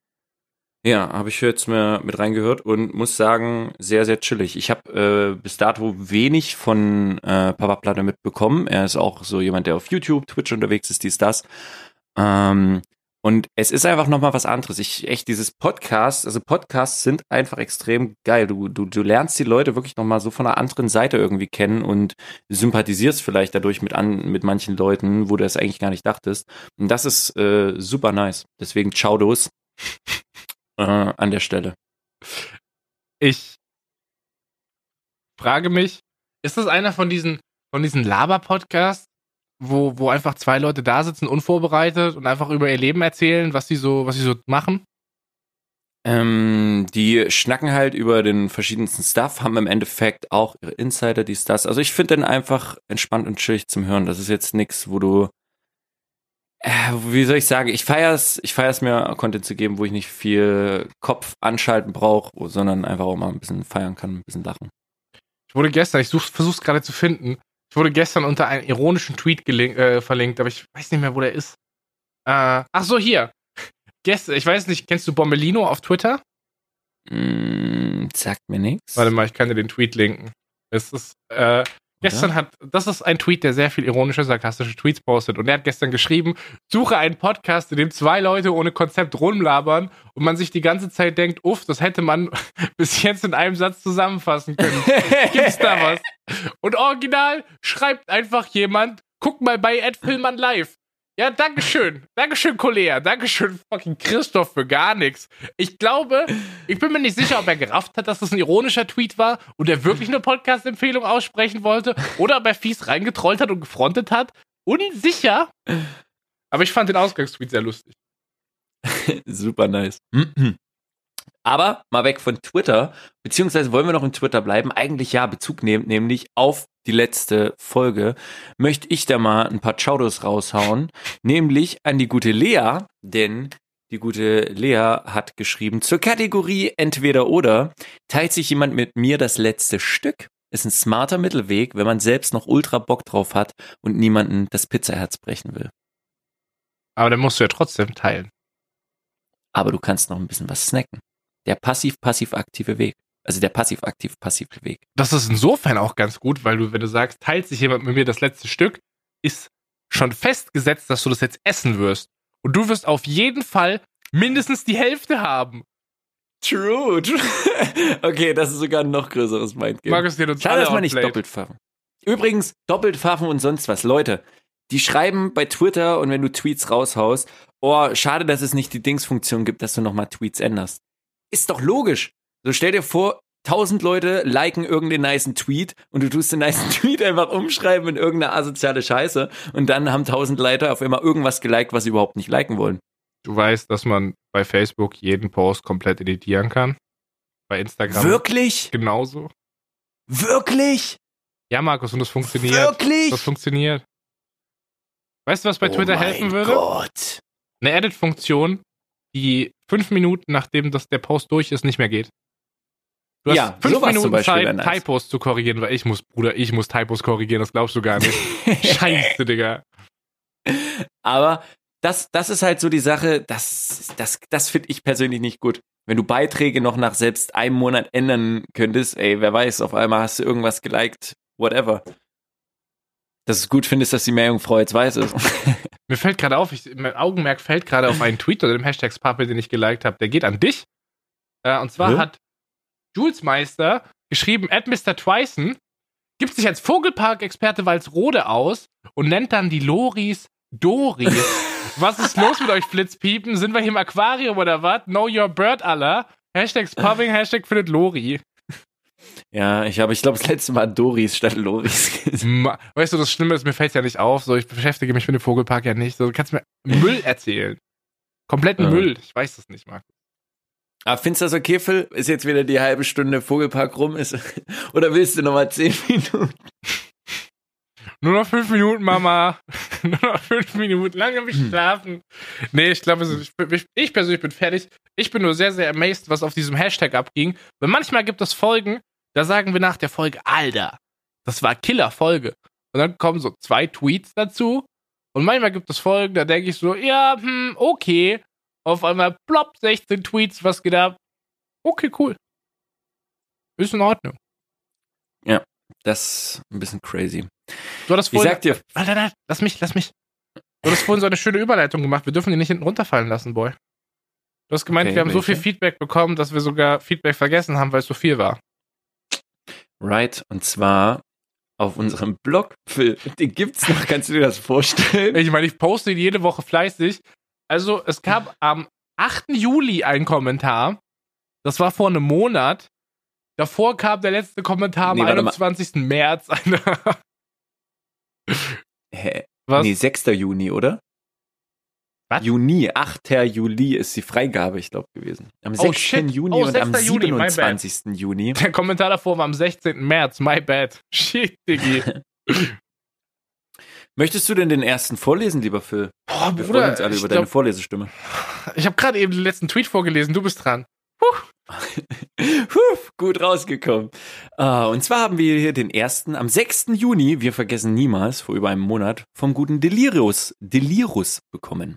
Ja, habe ich jetzt mal mit reingehört und muss sagen, sehr, sehr chillig. Ich habe äh, bis dato wenig von äh, Papa Platte mitbekommen. Er ist auch so jemand, der auf YouTube, Twitch unterwegs ist, dies, das. Ähm, und es ist einfach nochmal was anderes. Ich echt dieses Podcast, also Podcasts sind einfach extrem geil. Du, du, du lernst die Leute wirklich nochmal so von einer anderen Seite irgendwie kennen und sympathisierst vielleicht dadurch mit an, mit manchen Leuten, wo du es eigentlich gar nicht dachtest. Und das ist äh, super nice. Deswegen ciao dos äh, an der Stelle. Ich frage mich, ist das einer von diesen, von diesen Laber-Podcasts, wo, wo einfach zwei Leute da sitzen, unvorbereitet und einfach über ihr Leben erzählen, was sie so, was sie so machen? Ähm, die schnacken halt über den verschiedensten Stuff, haben im Endeffekt auch ihre Insider, dies, das. Also ich finde den einfach entspannt und chillig zum Hören. Das ist jetzt nichts, wo du, äh, wie soll ich sagen, ich feier's, ich feier's mir, Content zu geben, wo ich nicht viel Kopf anschalten brauche, sondern einfach auch mal ein bisschen feiern kann, ein bisschen lachen. Ich wurde gestern, ich versuch's gerade zu finden, ich wurde gestern unter einem ironischen Tweet äh, verlinkt, aber ich weiß nicht mehr, wo der ist. Äh, ach so, hier. Gestern, ich weiß nicht, kennst du Bombelino auf Twitter? Mm, sagt mir nichts. Warte mal, ich kann dir den Tweet linken. Es ist, äh, Gestern hat, das ist ein Tweet, der sehr viel ironische, sarkastische Tweets postet. Und er hat gestern geschrieben, suche einen Podcast, in dem zwei Leute ohne Konzept rumlabern und man sich die ganze Zeit denkt, uff, das hätte man bis jetzt in einem Satz zusammenfassen können. Gibt's da was? Und original schreibt einfach jemand, guck mal bei Ed Filman live. Ja, Dankeschön. Dankeschön, Kollege. Dankeschön, fucking Christoph, für gar nichts. Ich glaube, ich bin mir nicht sicher, ob er gerafft hat, dass das ein ironischer Tweet war und er wirklich eine Podcast-Empfehlung aussprechen wollte oder ob er fies reingetrollt hat und gefrontet hat. Unsicher. Aber ich fand den Ausgangstweet sehr lustig. Super nice. Aber mal weg von Twitter, beziehungsweise wollen wir noch in Twitter bleiben? Eigentlich ja, Bezug nehmen, nämlich auf die letzte Folge, möchte ich da mal ein paar Chaudos raushauen, nämlich an die gute Lea, denn die gute Lea hat geschrieben zur Kategorie entweder oder teilt sich jemand mit mir das letzte Stück. Ist ein smarter Mittelweg, wenn man selbst noch ultra Bock drauf hat und niemanden das Pizzaherz brechen will. Aber dann musst du ja trotzdem teilen. Aber du kannst noch ein bisschen was snacken. Der passiv-passiv-aktive Weg. Also der passiv-aktiv-passive Weg. Das ist insofern auch ganz gut, weil du, wenn du sagst, teilt sich jemand mit mir das letzte Stück, ist schon festgesetzt, dass du das jetzt essen wirst. Und du wirst auf jeden Fall mindestens die Hälfte haben. True. okay, das ist sogar ein noch größeres Mindgame. Markus, dir uns Schade, dass man nicht doppelt pfaffen. Übrigens, doppelt pfaffen und sonst was. Leute, die schreiben bei Twitter und wenn du Tweets raushaust, oh, schade, dass es nicht die Dingsfunktion gibt, dass du nochmal Tweets änderst. Ist doch logisch. So stell dir vor, tausend Leute liken irgendeinen niceen Tweet und du tust den niceen Tweet einfach umschreiben in irgendeine asoziale Scheiße und dann haben tausend Leute auf immer irgendwas geliked, was sie überhaupt nicht liken wollen. Du weißt, dass man bei Facebook jeden Post komplett editieren kann? Bei Instagram. Wirklich? Genauso. Wirklich? Ja, Markus, und das funktioniert. Wirklich? Das funktioniert. Weißt du, was bei oh Twitter helfen würde? Gott. Eine Edit-Funktion, die fünf Minuten nachdem das der Post durch ist, nicht mehr geht. Du hast Ja, fünf Minuten Zeit, nice. Typos zu korrigieren, weil ich muss, Bruder, ich muss Typos korrigieren, das glaubst du gar nicht. Scheiße, Digga. Aber das, das ist halt so die Sache, das, das, das finde ich persönlich nicht gut. Wenn du Beiträge noch nach selbst einem Monat ändern könntest, ey, wer weiß, auf einmal hast du irgendwas geliked, whatever. Dass du es gut findest, dass die Meerjungfrau jetzt weiß ist. Mir fällt gerade auf, ich, mein Augenmerk fällt gerade auf einen Tweet unter dem Hashtag Spappe, den ich geliked habe. Der geht an dich. Äh, und zwar Hä? hat Jules Meister geschrieben, at Mr. Twyson gibt sich als Vogelpark-Experte Walsrode aus und nennt dann die Loris Doris. was ist los mit euch Flitzpiepen? Sind wir hier im Aquarium oder was? Know your bird, Allah. Hashtag Spubbing, Hashtag findet Lori. Ja, ich habe, ich glaube, das letzte Mal Doris statt Loris Weißt du, das Schlimme ist, mir fällt ja nicht auf. So, ich beschäftige mich mit dem Vogelpark ja nicht. So, du kannst mir Müll erzählen. Kompletten Ja. Müll. Ich weiß das nicht, Marc. Aber findest du das okay, Phil? Ist jetzt wieder die halbe Stunde Vogelpark rum? Ist, oder willst du noch mal zehn Minuten? Nur noch fünf Minuten, Mama. Nur noch fünf Minuten. Lange mich schlafen. Nee, ich glaube, ich, ich, ich persönlich bin fertig. Ich bin nur sehr, sehr amazed, was auf diesem Hashtag abging. Weil manchmal gibt es Folgen, da sagen wir nach der Folge, Alter, das war Killer-Folge. Und dann kommen so zwei Tweets dazu. Und manchmal gibt es Folgen, da denke ich so, ja, hm, okay. Auf einmal plopp, 16 Tweets, was geht ab? Okay, cool. Ist in Ordnung. Das ist ein bisschen crazy. Du hattest Ich vorhin, sag dir, Alter, nein, lass mich, lass mich. Du hast vorhin so eine schöne Überleitung gemacht. Wir dürfen die nicht hinten runterfallen lassen, Boy. Du hast gemeint, Okay, wir haben so viel welche? Feedback bekommen, dass wir sogar Feedback vergessen haben, weil es so viel war. Right, und zwar auf unserem Blog, Phil, den gibt's noch, kannst du dir das vorstellen? Ich meine, ich poste ihn jede Woche fleißig. Also, es gab am 8. Juli einen Kommentar. Das war vor einem Monat. Davor kam der letzte Kommentar am Nee, mal. 21. März. Hä? Was? Nee, 6. Juni, oder? Was? Juni, 8. Juli ist die Freigabe, ich glaube, gewesen. Am Oh, 6. shit. Juni Oh, und am 6. Juni. 27. Juni. Der Kommentar davor war am 16. März. My bad. Shit, Diggi. Möchtest du denn den ersten vorlesen, lieber Phil? Boah, Wir freuen Bruder, uns alle über glaub, deine Vorlesestimme. Ich habe gerade eben den letzten Tweet vorgelesen, du bist dran. Huf, gut rausgekommen. Ah, und zwar haben wir hier den ersten am 6. Juni, wir vergessen niemals, vor über einem Monat, vom guten Delirius, Delirus bekommen.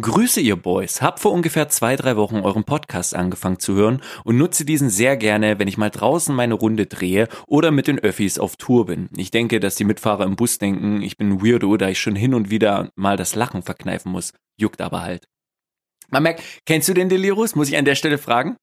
Grüße ihr Boys, hab vor ungefähr zwei, drei Wochen euren Podcast angefangen zu hören und nutze diesen sehr gerne, wenn ich mal draußen meine Runde drehe oder mit den Öffis auf Tour bin. Ich denke, dass die Mitfahrer im Bus denken, ich bin ein Weirdo, da ich schon hin und wieder mal das Lachen verkneifen muss. Juckt aber halt. Man merkt, kennst du den Delirus? Muss ich an der Stelle fragen?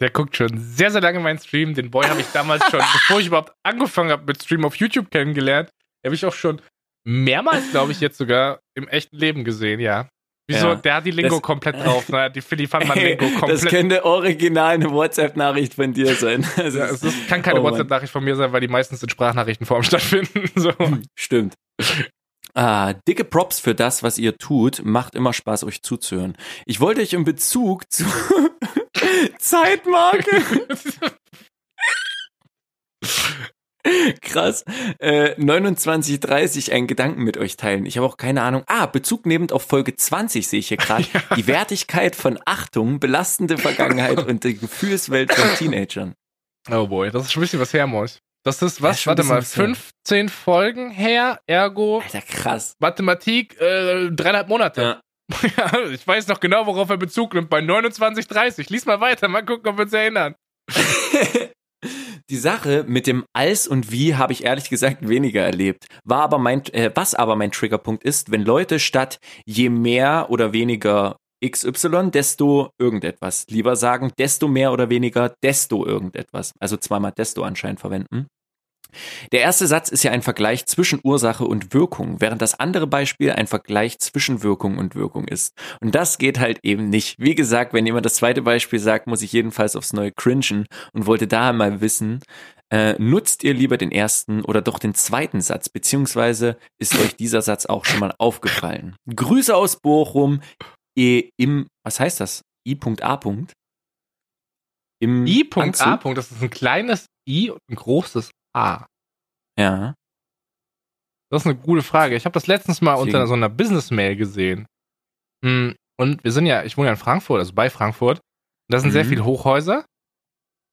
Der guckt schon sehr, sehr lange meinen Stream. Den Boy habe ich damals schon, bevor ich überhaupt angefangen habe mit Stream auf YouTube kennengelernt. Den habe ich auch schon mehrmals, glaube ich, jetzt sogar im echten Leben gesehen, ja. Wieso? Ja. Der hat die Lingo Das- komplett drauf. Ne? Die Philly Funman Lingo das komplett. könnte original eine WhatsApp-Nachricht von dir sein. Das ja, es ist, kann keine Oh. WhatsApp-Nachricht von mir sein, weil die meistens in Sprachnachrichtenform stattfinden. So. Stimmt. Ah, dicke Props für das, was ihr tut. Macht immer Spaß, euch zuzuhören. Ich wollte euch in Bezug zu Zeitmarke. Krass. Äh, 29.30 einen Gedanken mit euch teilen. Ich habe auch keine Ahnung. Ah, Bezug nehmend auf Folge 20 sehe ich hier gerade. Die Wertigkeit von Achtung, belastende Vergangenheit und die Gefühlswelt von Teenagern. Oh boy, das ist schon ein bisschen was her, Mois. Das ist was? ein Warte mal, bisschen was 15 Folgen her, ergo Alter, krass. Mathematik, äh, dreieinhalb Monate. Ja. Ja, ich weiß noch genau, worauf er Bezug nimmt. Bei 29,30. Lies mal weiter, mal gucken, ob wir uns erinnern. Die Sache mit dem Als und Wie habe ich ehrlich gesagt weniger erlebt. War aber mein, äh, was aber mein Triggerpunkt ist, wenn Leute statt je mehr oder weniger XY, desto irgendetwas lieber sagen, desto mehr oder weniger, desto irgendetwas. Also zweimal desto anscheinend verwenden. Der erste Satz ist ja ein Vergleich zwischen Ursache und Wirkung, während das andere Beispiel ein Vergleich zwischen Wirkung und Wirkung ist. Und das geht halt eben nicht. Wie gesagt, wenn jemand das zweite Beispiel sagt, muss ich jedenfalls aufs neue cringen und wollte daher mal wissen, äh, nutzt ihr lieber den ersten oder doch den zweiten Satz, beziehungsweise ist euch dieser Satz auch schon mal aufgefallen? Grüße aus Bochum, eh, im, was heißt das? I.A. Im I.A. Das ist ein kleines I und ein großes A. Ja. Das ist eine gute Frage. Ich habe das letztens mal Deswegen- unter so einer Business-Mail gesehen. Hm, Und wir sind ja, ich wohne ja in Frankfurt, also bei Frankfurt. Und da sind sehr Mhm. viele Hochhäuser.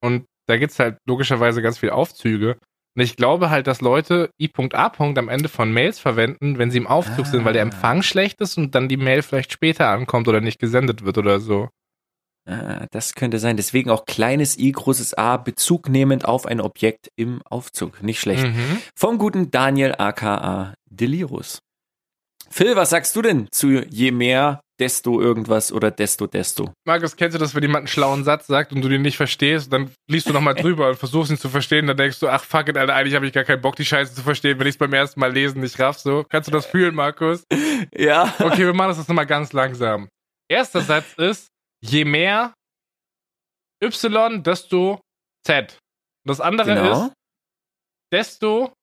Und da gibt's halt logischerweise ganz viele Aufzüge. Und ich glaube halt, dass Leute I.A. am Ende von Mails verwenden, wenn sie im Aufzug ah. sind, weil der ah. Empfang schlecht ist und dann die Mail vielleicht später ankommt oder nicht gesendet wird oder so. Ah, das könnte sein. Deswegen auch kleines i, großes A, Bezug nehmend auf ein Objekt im Aufzug. Nicht schlecht. Mhm. Vom guten Daniel aka Delirus. Phil, was sagst du denn zu je mehr, desto irgendwas oder desto desto? Markus, kennst du das, wenn jemand einen schlauen Satz sagt und du den nicht verstehst, dann liest du nochmal drüber und versuchst ihn zu verstehen, dann denkst du, ach fuck it, Alter, eigentlich habe ich gar keinen Bock, die Scheiße zu verstehen, wenn ich es beim ersten Mal lesen nicht raff, so. Kannst du das fühlen, Markus? Ja. Okay, wir machen das jetzt nochmal ganz langsam. Erster Satz ist, je mehr Y, desto Z. Das andere genau. ist, desto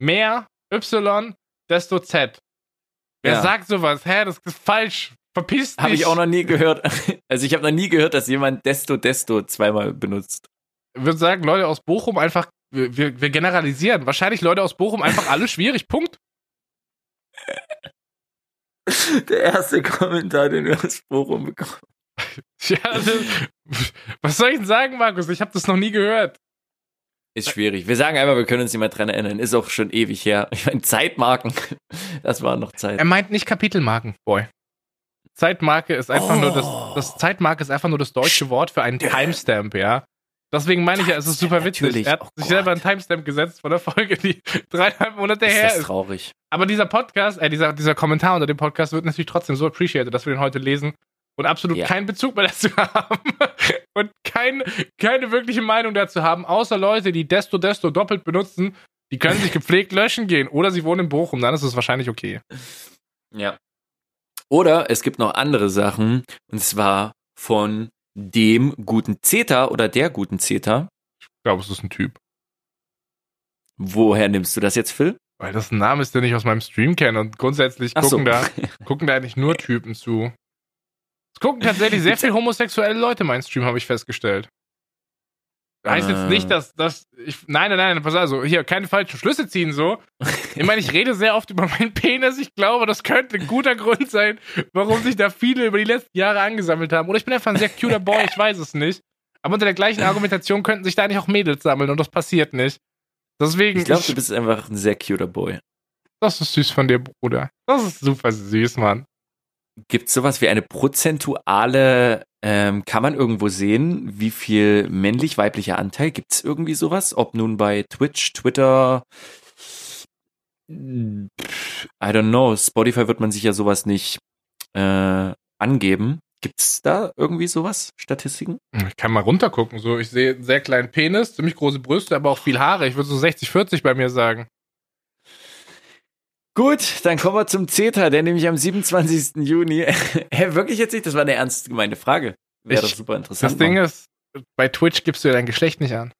mehr Y, desto Z. Wer ja. sagt sowas? Hä, das ist falsch. Verpiss dich. Habe ich auch noch nie gehört. Also ich habe noch nie gehört, dass jemand desto, desto zweimal benutzt. Ich würde sagen, Leute aus Bochum einfach, wir, wir generalisieren. Wahrscheinlich Leute aus Bochum einfach alle schwierig. Punkt. Der erste Kommentar, den wir aus Bochum bekommen. Ja, das, was soll ich denn sagen, Markus? Ich habe das noch nie gehört. Ist schwierig. Wir sagen einfach, wir können uns nicht mehr dran erinnern. Ist auch schon ewig her. Ich meine, Zeitmarken. Das war noch Zeit. Er meint nicht Kapitelmarken, Boy. Zeitmarke ist einfach oh. nur das, oh. das Zeitmarke ist einfach nur das deutsche Wort für einen Timestamp, ja. Deswegen meine ich ja, es ist super witzig. Natürlich. Er hat oh sich selber einen Timestamp gesetzt von der Folge, die dreieinhalb Monate ist her das ist. traurig. Aber dieser Podcast, äh, dieser, dieser Kommentar unter dem Podcast wird natürlich trotzdem so appreciated, dass wir den heute lesen und absolut ja. keinen Bezug mehr dazu haben und kein, keine wirkliche Meinung dazu haben, außer Leute, die Desto Desto doppelt benutzen, die können sich gepflegt löschen gehen oder sie wohnen in Bochum, dann ist es wahrscheinlich okay. Ja. Oder es gibt noch andere Sachen und zwar von dem guten Zeta oder der guten Zeta. Ich glaube, es ist ein Typ. Woher nimmst du das jetzt, Phil? Weil das ein Name ist, den ich aus meinem Stream kenne und grundsätzlich gucken, so. da, gucken da eigentlich nur Typen zu. Es gucken tatsächlich sehr viele homosexuelle Leute meinen Stream, habe ich festgestellt. Heißt jetzt nicht, äh. dass, dass ich. Nein, nein, nein, pass also, hier, keine falschen Schlüsse ziehen so. Ich meine, ich rede sehr oft über meinen Penis. Ich glaube, das könnte ein guter Grund sein, warum sich da viele über die letzten Jahre angesammelt haben. Oder ich bin einfach ein sehr cuter Boy, ich weiß es nicht. Aber unter der gleichen Argumentation könnten sich da nicht auch Mädels sammeln und das passiert nicht. Deswegen. Ich glaube, du bist einfach ein sehr cuter Boy. Das ist süß von dir, Bruder. Das ist super süß, Mann. Gibt es sowas wie eine prozentuale, ähm, kann man irgendwo sehen, wie viel männlich-weiblicher Anteil? Gibt es irgendwie sowas? Ob nun bei Twitch, Twitter, I don't know, Spotify wird man sich ja sowas nicht äh, angeben. Gibt es da irgendwie sowas, Statistiken? Ich kann mal runtergucken. So, ich sehe einen sehr kleinen Penis, ziemlich große Brüste, aber auch viel Haare. Ich würde so 60, 40 bei mir sagen. Gut, dann kommen wir zum CETA, der nämlich am 27. Juni. Hä, wirklich jetzt nicht? Das war eine ernst gemeinte Frage. Wäre doch super interessant. Das Ding ist, bei Twitch gibst du ja dein Geschlecht nicht an.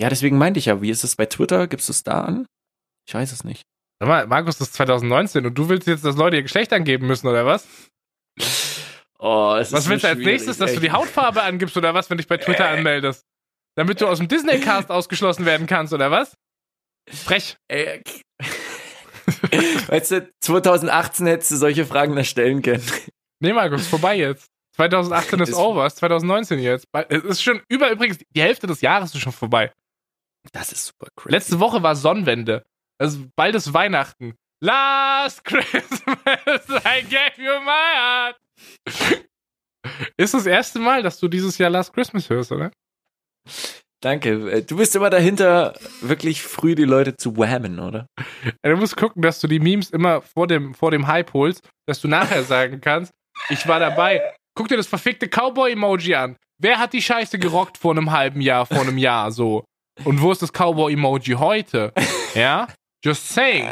Ja, deswegen meinte ich ja, wie ist es bei Twitter? Gibst du es da an? Ich weiß es nicht. Sag mal, Markus, das ist 2019 und du willst jetzt, dass Leute ihr Geschlecht angeben müssen, oder was? Oh, es was ist willst du als nächstes, dass du die Hautfarbe angibst, oder was, wenn du dich bei Twitter anmeldest? Damit du aus dem Disney-Cast ausgeschlossen werden kannst, oder was? Frech. Ey, weißt du, 2018 hättest du solche Fragen noch stellen können. Nee, Markus, vorbei jetzt. 2018 ist, ist over, 2019 jetzt. Es ist schon über übrigens die Hälfte des Jahres ist schon vorbei. Das ist super crazy. Letzte Woche war Sonnenwende. Also bald ist Weihnachten. Last Christmas I gave you my heart. Ist das erste Mal, dass du dieses Jahr Last Christmas hörst, oder? Danke. Äh, du bist immer dahinter, wirklich früh die Leute zu whammen, oder? Ja, du musst gucken, dass du die Memes immer vor dem, vor dem Hype holst, dass du nachher sagen kannst, ich war dabei. Guck dir das verfickte Cowboy-Emoji an. Wer hat die Scheiße gerockt vor einem halben Jahr, vor einem Jahr so? Und wo ist das Cowboy-Emoji heute? Ja? Just saying.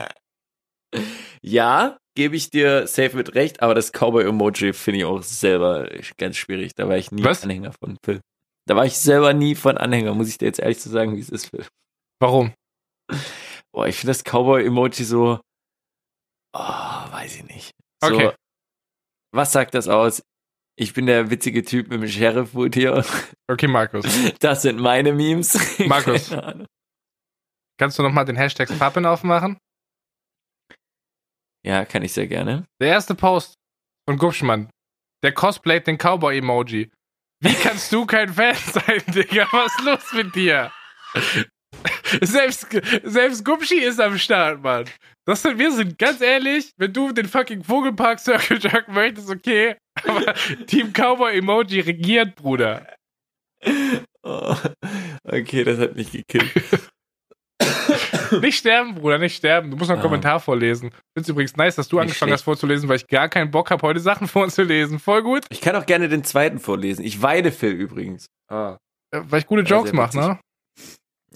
Ja, gebe ich dir safe mit recht, aber das Cowboy-Emoji finde ich auch selber ganz schwierig. Da war ich nie Was? Anhänger von Phil. Da war ich selber nie von Anhänger, muss ich dir jetzt ehrlich zu so sagen, wie es ist. Warum? Boah, ich finde das Cowboy-Emoji so. Oh, weiß ich nicht. So, okay. Was sagt das aus? Ich bin der witzige Typ mit dem Sheriff-Hut hier. Okay, Markus. Das sind meine Memes. Markus. Kannst du nochmal den Hashtag Pappen aufmachen? Ja, kann ich sehr gerne. Der erste Post von Gupschmann. Der cosplayt den Cowboy-Emoji. Wie kannst du kein Fan sein, Digga? Was ist los mit dir? Selbst, selbst Gumschi ist am Start, Mann. Das sind, wir sind ganz ehrlich, wenn du den fucking Vogelpark Circle Jerk möchtest, okay. Aber Team Cowboy Emoji regiert, Bruder. Oh, okay, das hat mich gekillt. nicht sterben, Bruder, nicht sterben. Du musst noch einen ah. Kommentar vorlesen. Es übrigens nice, dass du nicht angefangen schlecht. hast vorzulesen, weil ich gar keinen Bock habe, heute Sachen vorzulesen. Voll gut. Ich kann auch gerne den zweiten vorlesen. Ich weide Phil übrigens. Ah. Weil ich gute Jokes mache, ne?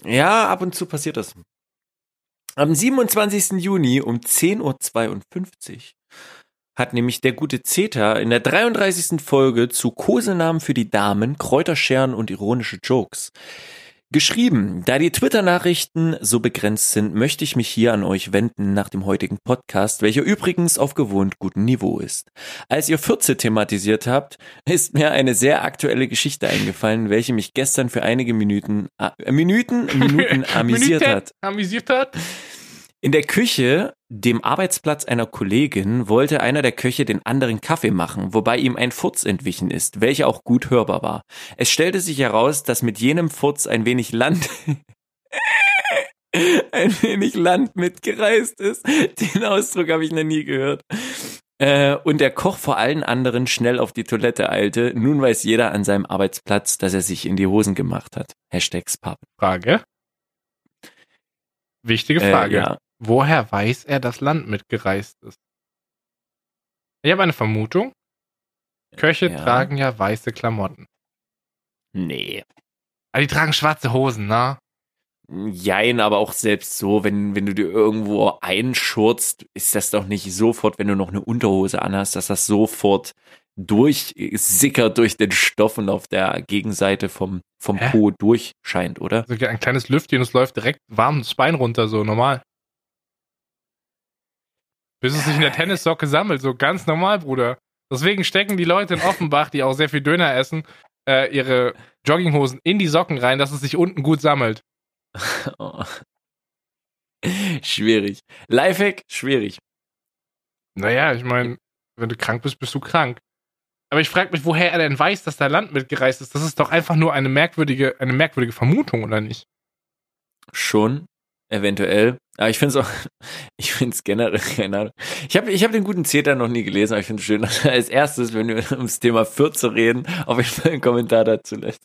Ja, ab und zu passiert das. Am 27. Juni um 10.52 Uhr hat nämlich der gute Zeta in der 33. Folge zu Kosenamen für die Damen, Kräuterscheren und ironische Jokes Geschrieben, da die Twitter-Nachrichten so begrenzt sind, möchte ich mich hier an euch wenden nach dem heutigen Podcast, welcher übrigens auf gewohnt gutem Niveau ist. Als ihr 14 thematisiert habt, ist mir eine sehr aktuelle Geschichte eingefallen, welche mich gestern für einige Minuten, äh, Minuten, Minuten amüsiert hat. Amüsiert hat? In der Küche, dem Arbeitsplatz einer Kollegin, wollte einer der Köche den anderen Kaffee machen, wobei ihm ein Furz entwichen ist, welcher auch gut hörbar war. Es stellte sich heraus, dass mit jenem Furz ein wenig Land ein wenig Land mitgereist ist. Den Ausdruck habe ich noch nie gehört. Äh, und der Koch vor allen anderen schnell auf die Toilette eilte. Nun weiß jeder an seinem Arbeitsplatz, dass er sich in die Hosen gemacht hat. Hashtag Spap. Frage. Wichtige äh, Frage. Äh, ja. Woher weiß er, dass Land mitgereist ist? Ich habe eine Vermutung. Köche ja. tragen ja weiße Klamotten. Nee. Aber die tragen schwarze Hosen, ne? Jein, aber auch selbst so, wenn, wenn du dir irgendwo einschurzt, ist das doch nicht sofort, wenn du noch eine Unterhose anhast, dass das sofort durchsickert durch den Stoff und auf der Gegenseite vom, vom Po durchscheint, oder? Also ein kleines Lüftchen es läuft direkt warm das Bein runter, so normal. Bis es sich in der Tennissocke sammelt, so ganz normal, Bruder. Deswegen stecken die Leute in Offenbach, die auch sehr viel Döner essen, äh, ihre Jogginghosen in die Socken rein, dass es sich unten gut sammelt. Oh. Schwierig. Lifehack, schwierig. Naja, ich meine, wenn du krank bist, bist du krank. Aber ich frage mich, woher er denn weiß, dass da Land mitgereist ist. Das ist doch einfach nur eine merkwürdige, eine merkwürdige Vermutung, oder nicht? Schon, eventuell. Aber ich finde es auch, ich finde es generell, keine Ahnung. Ich habe ich hab den guten Zeter noch nie gelesen, aber ich finde es schön, dass er als erstes, wenn wir ums Thema Fürze reden, auf jeden Fall einen Kommentar dazu lässt.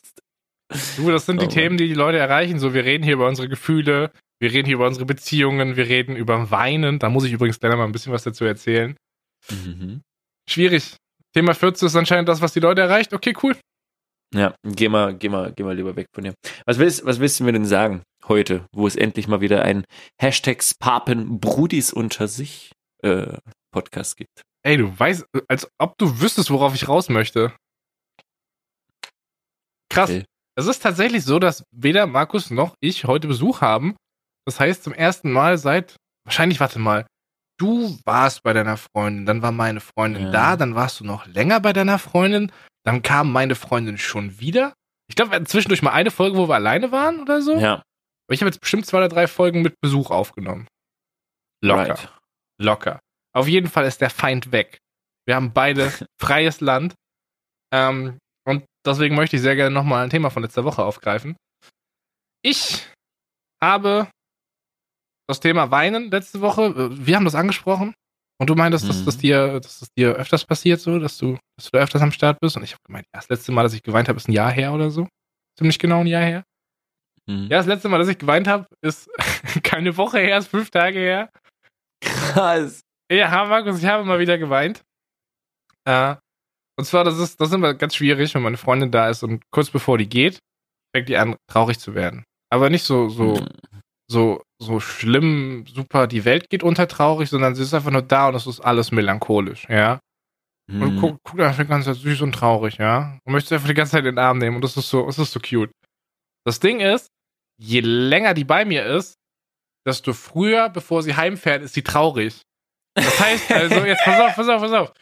Du, das sind die oh, Themen, die die Leute erreichen. So, wir reden hier über unsere Gefühle, wir reden hier über unsere Beziehungen, wir reden über Weinen. Da muss ich übrigens gleich mal ein bisschen was dazu erzählen. Mhm. Schwierig. Thema 14 ist anscheinend das, was die Leute erreicht. Okay, cool. Ja, geh mal, geh mal, geh mal lieber weg von dir. Was willst, was willst du mir denn sagen heute, wo es endlich mal wieder ein Hashtag Papen Brudis unter sich äh, Podcast gibt? Ey, du weißt, als ob du wüsstest, worauf ich raus möchte. Krass. Okay. Es ist tatsächlich so, dass weder Markus noch ich heute Besuch haben. Das heißt, zum ersten Mal seit, wahrscheinlich, warte mal, du warst bei deiner Freundin, dann war meine Freundin ja. da, dann warst du noch länger bei deiner Freundin, dann kam meine Freundin schon wieder. Ich glaube, wir hatten zwischendurch mal eine Folge, wo wir alleine waren oder so. Ja. Aber ich habe jetzt bestimmt zwei oder drei Folgen mit Besuch aufgenommen. Locker. Right. Locker. Auf jeden Fall ist der Feind weg. Wir haben beide freies Land. Ähm, und deswegen möchte ich sehr gerne nochmal ein Thema von letzter Woche aufgreifen. Ich habe das Thema Weinen letzte Woche, äh, wir haben das angesprochen. Und du meintest, mhm. dass, das dir, dass das dir öfters passiert, so, dass du, dass du öfters am Start bist. Und ich habe gemeint, ja, das letzte Mal, dass ich geweint habe, ist ein Jahr her oder so. Ziemlich genau ein Jahr her. Mhm. Ja, das letzte Mal, dass ich geweint habe, ist keine Woche her, ist fünf Tage her. Krass. Ja, Markus, ich habe mal wieder geweint. Äh, und zwar, das ist, das ist immer ganz schwierig, wenn meine Freundin da ist und kurz bevor die geht, fängt die an, traurig zu werden. Aber nicht so, so, mhm so, so schlimm, super, die Welt geht unter traurig, sondern sie ist einfach nur da und es ist alles melancholisch, ja. Mhm. Und guckt guck einfach die ganze Zeit süß und traurig, ja. Und möchte einfach die ganze Zeit in den Arm nehmen und das ist so, das ist so cute. Das Ding ist, je länger die bei mir ist, desto früher, bevor sie heimfährt, ist sie traurig. Das heißt, also, jetzt pass auf, pass auf, pass auf.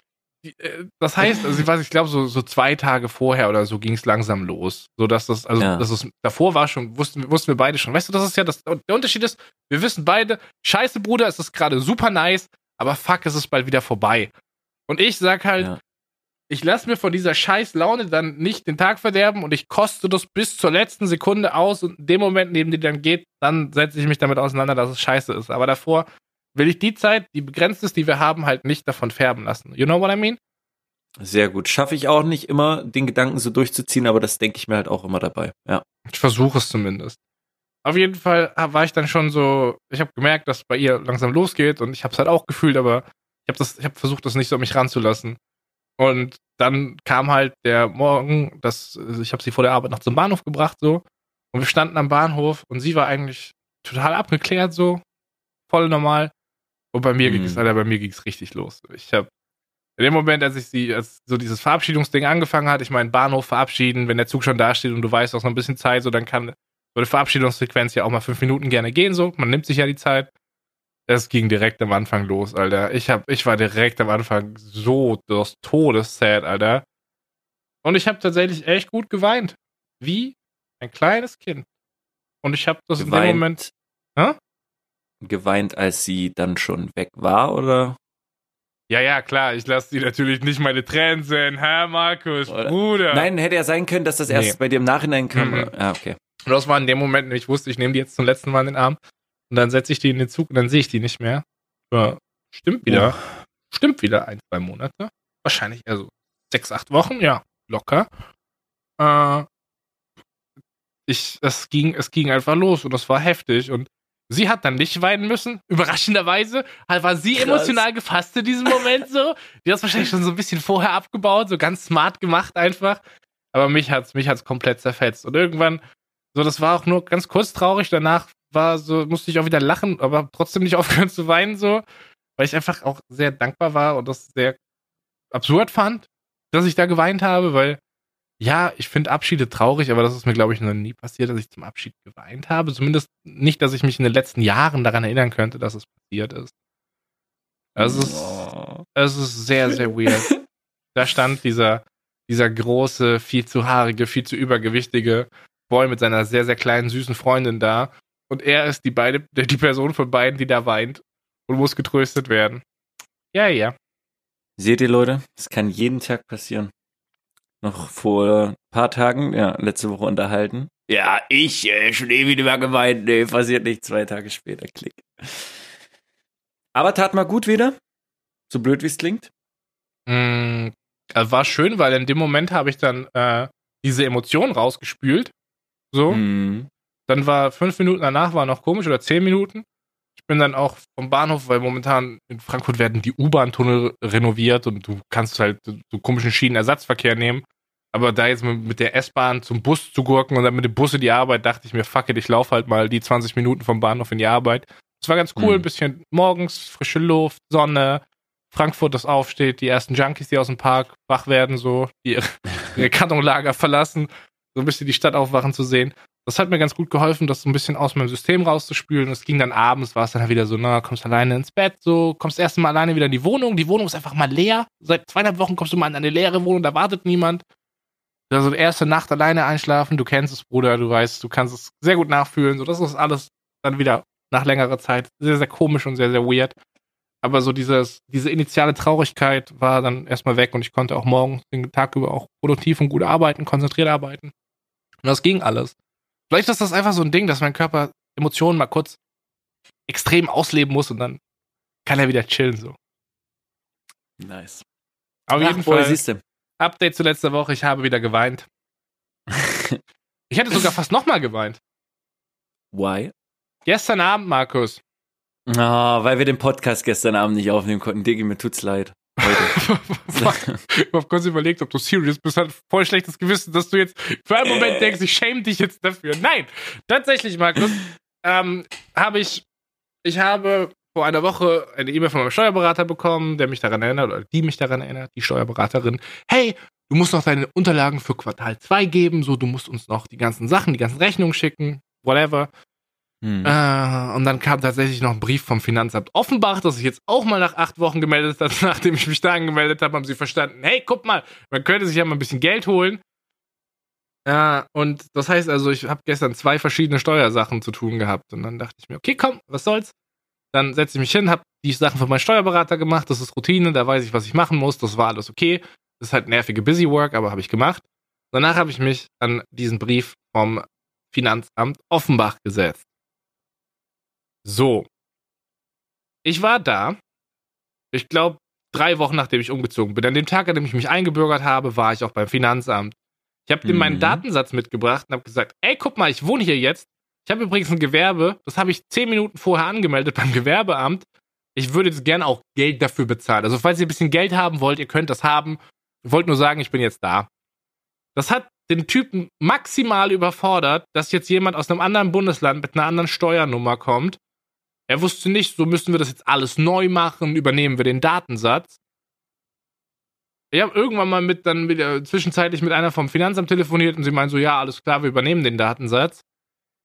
Äh, das heißt, also ich weiß, ich glaube, so, so zwei Tage vorher oder so ging es langsam los. So dass das, also ja. das ist, davor war schon, wussten, wussten wir beide schon. Weißt du, das ist ja das, der Unterschied ist, wir wissen beide, scheiße, Bruder, es ist gerade super nice, aber fuck, es ist bald wieder vorbei. Und ich sag halt, ja. ich lasse mir von dieser scheiß Laune dann nicht den Tag verderben und ich koste das bis zur letzten Sekunde aus und in dem Moment, neben dem dann geht, dann setze ich mich damit auseinander, dass es scheiße ist. Aber davor will ich die Zeit, die begrenzt ist, die wir haben, halt nicht davon färben lassen. You know what I mean? Sehr gut. Schaffe ich auch nicht immer, den Gedanken so durchzuziehen, aber das denke ich mir halt auch immer dabei. Ja. Ich versuche es zumindest. Auf jeden Fall war ich dann schon so, ich habe gemerkt, dass bei ihr langsam losgeht und ich habe es halt auch gefühlt, aber ich habe das, ich habe versucht, das nicht so an mich ranzulassen. Und dann kam halt der Morgen, dass ich habe sie vor der Arbeit noch zum Bahnhof gebracht so und wir standen am Bahnhof und sie war eigentlich total abgeklärt so, voll normal. Und bei mir mhm. ging es, Alter, bei mir ging es richtig los. Ich habe in dem Moment, als ich sie, als so dieses Verabschiedungsding angefangen hat, ich meinen Bahnhof verabschieden, wenn der Zug schon da steht und du weißt, auch noch ein bisschen Zeit, so dann kann so eine Verabschiedungssequenz ja auch mal fünf Minuten gerne gehen, so. Man nimmt sich ja die Zeit. Es ging direkt am Anfang los, Alter. Ich hab, ich war direkt am Anfang so des Todes sad, Alter. Und ich habe tatsächlich echt gut geweint. Wie ein kleines Kind. Und ich habe das geweint, in dem Moment. Hä? Geweint, als sie dann schon weg war, oder? Ja, ja, klar, ich lasse sie natürlich nicht meine Tränen sehen, Herr Markus, Oder? Bruder. Nein, hätte ja sein können, dass das erst nee. bei dir im Nachhinein kam. Mhm. Ah, okay. Und das war in dem Moment, ich wusste, ich nehme die jetzt zum letzten Mal in den Arm und dann setze ich die in den Zug und dann sehe ich die nicht mehr. Ja, stimmt wieder. Oh. Stimmt wieder ein, zwei Monate. Wahrscheinlich eher so sechs, acht Wochen, ja, locker. Äh, ich, es ging, es ging einfach los und das war heftig und Sie hat dann nicht weinen müssen. Überraschenderweise war sie Krass. emotional gefasst in diesem Moment so. Die hat es wahrscheinlich schon so ein bisschen vorher abgebaut, so ganz smart gemacht einfach. Aber mich hat's, mich hat's komplett zerfetzt. Und irgendwann, so, das war auch nur ganz kurz traurig. Danach war so, musste ich auch wieder lachen, aber trotzdem nicht aufgehört zu weinen, so. Weil ich einfach auch sehr dankbar war und das sehr absurd fand, dass ich da geweint habe, weil ja, ich finde Abschiede traurig, aber das ist mir, glaube ich, noch nie passiert, dass ich zum Abschied geweint habe. Zumindest nicht, dass ich mich in den letzten Jahren daran erinnern könnte, dass es passiert ist. Es ist, oh. es ist sehr, sehr weird. da stand dieser, dieser große, viel zu haarige, viel zu übergewichtige Boy mit seiner sehr, sehr kleinen, süßen Freundin da. Und er ist die, beide, die Person von beiden, die da weint und muss getröstet werden. Ja, ja. Seht ihr, Leute? Es kann jeden Tag passieren noch vor ein paar Tagen, ja, letzte Woche unterhalten. Ja, ich, äh, schon ewig mehr gemeint. Nee, passiert nicht. Zwei Tage später, klick. Aber tat mal gut wieder. So blöd wie es klingt. Mm, war schön, weil in dem Moment habe ich dann äh, diese Emotionen rausgespült. So. Mm. Dann war fünf Minuten danach war noch komisch oder zehn Minuten. Ich bin dann auch vom Bahnhof, weil momentan in Frankfurt werden die U-Bahn-Tunnel renoviert und du kannst halt so komischen Schienenersatzverkehr nehmen. Aber da jetzt mit der S-Bahn zum Bus zu gurken und dann mit dem Bus in die Arbeit, dachte ich mir, fuck it, ich laufe halt mal die 20 Minuten vom Bahnhof in die Arbeit. Das war ganz cool, mhm. ein bisschen morgens, frische Luft, Sonne, Frankfurt, das aufsteht, die ersten Junkies, die aus dem Park wach werden, so, die ihre, ihre Kartonlager verlassen, so ein bisschen die Stadt aufwachen zu sehen. Das hat mir ganz gut geholfen, das so ein bisschen aus meinem System rauszuspülen. Es ging dann abends, war es dann halt wieder so, na, kommst alleine ins Bett, so, kommst erst mal alleine wieder in die Wohnung. Die Wohnung ist einfach mal leer. Seit zweieinhalb Wochen kommst du mal in eine leere Wohnung, da wartet niemand. Also erste Nacht alleine einschlafen, du kennst es, Bruder, du weißt, du kannst es sehr gut nachfühlen. So, das ist alles dann wieder nach längerer Zeit sehr, sehr komisch und sehr, sehr weird. Aber so dieses, diese initiale Traurigkeit war dann erstmal weg und ich konnte auch morgens den Tag über auch produktiv und gut arbeiten, konzentriert arbeiten. Und das ging alles. Vielleicht ist das einfach so ein Ding, dass mein Körper Emotionen mal kurz extrem ausleben muss und dann kann er wieder chillen so. Nice. Auf jeden Ach, Fall. Siehste. Update zu letzter Woche, ich habe wieder geweint. ich hätte sogar fast nochmal geweint. Why? Gestern Abend, Markus. Oh, weil wir den Podcast gestern Abend nicht aufnehmen konnten. Digi, mir tut's leid. ich habe kurz überlegt, ob du serious bist. Hat voll schlechtes Gewissen, dass du jetzt für einen Moment denkst, ich schäme dich jetzt dafür. Nein, tatsächlich, Markus, ähm, habe ich, ich habe vor einer Woche eine E-Mail von meinem Steuerberater bekommen, der mich daran erinnert, oder die mich daran erinnert, die Steuerberaterin, hey, du musst noch deine Unterlagen für Quartal 2 geben, so, du musst uns noch die ganzen Sachen, die ganzen Rechnungen schicken, whatever. Hm. Äh, und dann kam tatsächlich noch ein Brief vom Finanzamt Offenbach, dass ich jetzt auch mal nach acht Wochen gemeldet habe. Nachdem ich mich da angemeldet habe, haben sie verstanden, hey, guck mal, man könnte sich ja mal ein bisschen Geld holen. Ja, äh, und das heißt also, ich habe gestern zwei verschiedene Steuersachen zu tun gehabt. Und dann dachte ich mir, okay, komm, was soll's? Dann setze ich mich hin, habe die Sachen für meinen Steuerberater gemacht, das ist Routine, da weiß ich, was ich machen muss, das war alles okay. Das ist halt nervige Busy Work, aber habe ich gemacht. Danach habe ich mich an diesen Brief vom Finanzamt Offenbach gesetzt. So. Ich war da. Ich glaube, drei Wochen nachdem ich umgezogen bin. An dem Tag, an dem ich mich eingebürgert habe, war ich auch beim Finanzamt. Ich habe dem mhm. meinen Datensatz mitgebracht und habe gesagt, ey, guck mal, ich wohne hier jetzt. Ich habe übrigens ein Gewerbe, das habe ich zehn Minuten vorher angemeldet beim Gewerbeamt. Ich würde jetzt gerne auch Geld dafür bezahlen. Also falls ihr ein bisschen Geld haben wollt, ihr könnt das haben. Ich wollte nur sagen, ich bin jetzt da. Das hat den Typen maximal überfordert, dass jetzt jemand aus einem anderen Bundesland mit einer anderen Steuernummer kommt. Er wusste nicht, so müssen wir das jetzt alles neu machen, übernehmen wir den Datensatz. Ich habe irgendwann mal mit dann wieder zwischenzeitlich mit einer vom Finanzamt telefoniert und sie meinen so, ja, alles klar, wir übernehmen den Datensatz.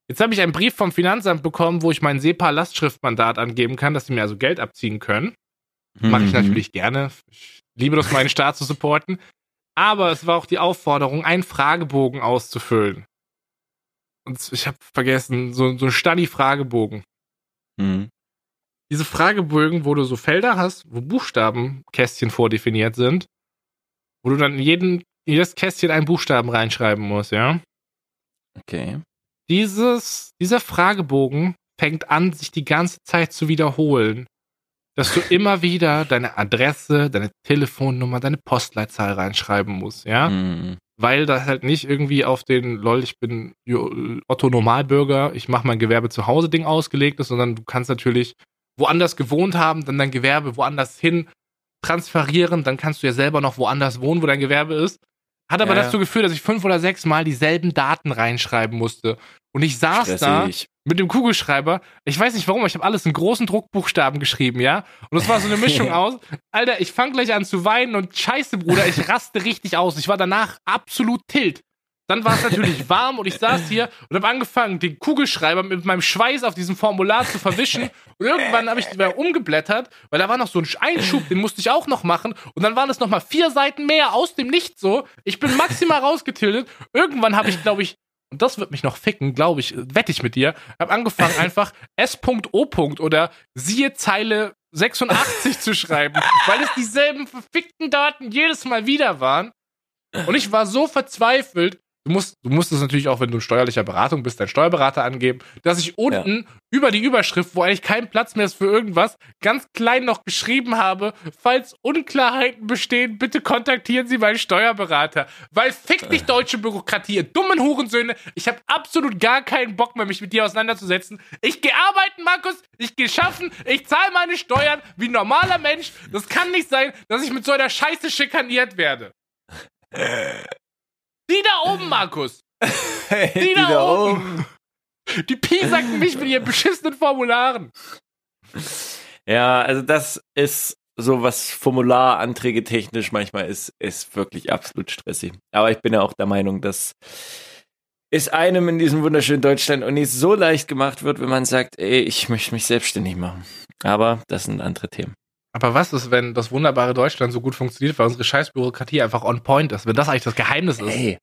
Jetzt habe ich einen Brief vom Finanzamt bekommen, wo ich mein SEPA-Lastschriftmandat angeben kann, dass sie mir also Geld abziehen können. Mhm. Mache ich natürlich gerne. Ich liebe das, meinen Staat zu supporten. Aber es war auch die Aufforderung, einen Fragebogen auszufüllen. Und ich habe vergessen, so, so ein Study-Fragebogen. Mhm. Diese Fragebögen, wo du so Felder hast, wo Buchstabenkästchen vordefiniert sind, wo du dann in jeden, jedes Kästchen einen Buchstaben reinschreiben musst, ja? Okay. Dieses, dieser Fragebogen fängt an, sich die ganze Zeit zu wiederholen dass du immer wieder deine Adresse, deine Telefonnummer, deine Postleitzahl reinschreiben musst, ja? Mhm. Weil das halt nicht irgendwie auf den, lol, ich bin Otto Normalbürger, ich mache mein Gewerbe zu Hause Ding ausgelegt ist, sondern du kannst natürlich woanders gewohnt haben, dann dein Gewerbe woanders hin transferieren, dann kannst du ja selber noch woanders wohnen, wo dein Gewerbe ist. Hat aber ja, dazu geführt, dass ich fünf oder sechs Mal dieselben Daten reinschreiben musste. Und ich saß Stressig. da mit dem Kugelschreiber. Ich weiß nicht warum, ich habe alles in großen Druckbuchstaben geschrieben, ja? Und es war so eine Mischung aus. Alter, ich fange gleich an zu weinen und scheiße, Bruder, ich raste richtig aus. Ich war danach absolut tilt. Dann war es natürlich warm und ich saß hier und habe angefangen, den Kugelschreiber mit meinem Schweiß auf diesem Formular zu verwischen. Und irgendwann habe ich umgeblättert, weil da war noch so ein Einschub, den musste ich auch noch machen. Und dann waren es nochmal vier Seiten mehr aus dem Nichts so. Ich bin maximal rausgetildet. Irgendwann habe ich, glaube ich, und das wird mich noch ficken, glaube ich, wette ich mit dir, habe angefangen einfach S.O. oder siehe Zeile 86 zu schreiben, weil es dieselben verfickten Daten jedes Mal wieder waren. Und ich war so verzweifelt, Du musst, du musst es natürlich auch, wenn du in steuerlicher Beratung bist, deinen Steuerberater angeben, dass ich unten ja. über die Überschrift, wo eigentlich kein Platz mehr ist für irgendwas, ganz klein noch geschrieben habe, falls Unklarheiten bestehen, bitte kontaktieren Sie meinen Steuerberater. Weil fick dich deutsche Bürokratie, ihr dummen Hurensöhne. Ich habe absolut gar keinen Bock mehr, mich mit dir auseinanderzusetzen. Ich gehe arbeiten, Markus, ich gehe schaffen, ich zahle meine Steuern wie ein normaler Mensch. Das kann nicht sein, dass ich mit so einer Scheiße schikaniert werde. Die da oben, Markus. Die, die da, da, oben. oben. Die piesacken mich mit ihren beschissenen Formularen. Ja, also das ist so, was Formularanträge technisch manchmal ist, ist wirklich absolut stressig. Aber ich bin ja auch der Meinung, dass es einem in diesem wunderschönen Deutschland und nicht so leicht gemacht wird, wenn man sagt, ey, ich möchte mich selbstständig machen. Aber das sind andere Themen. Aber was ist, wenn das wunderbare Deutschland so gut funktioniert, weil unsere Scheißbürokratie einfach on point ist? Wenn das eigentlich das Geheimnis ist? Hey,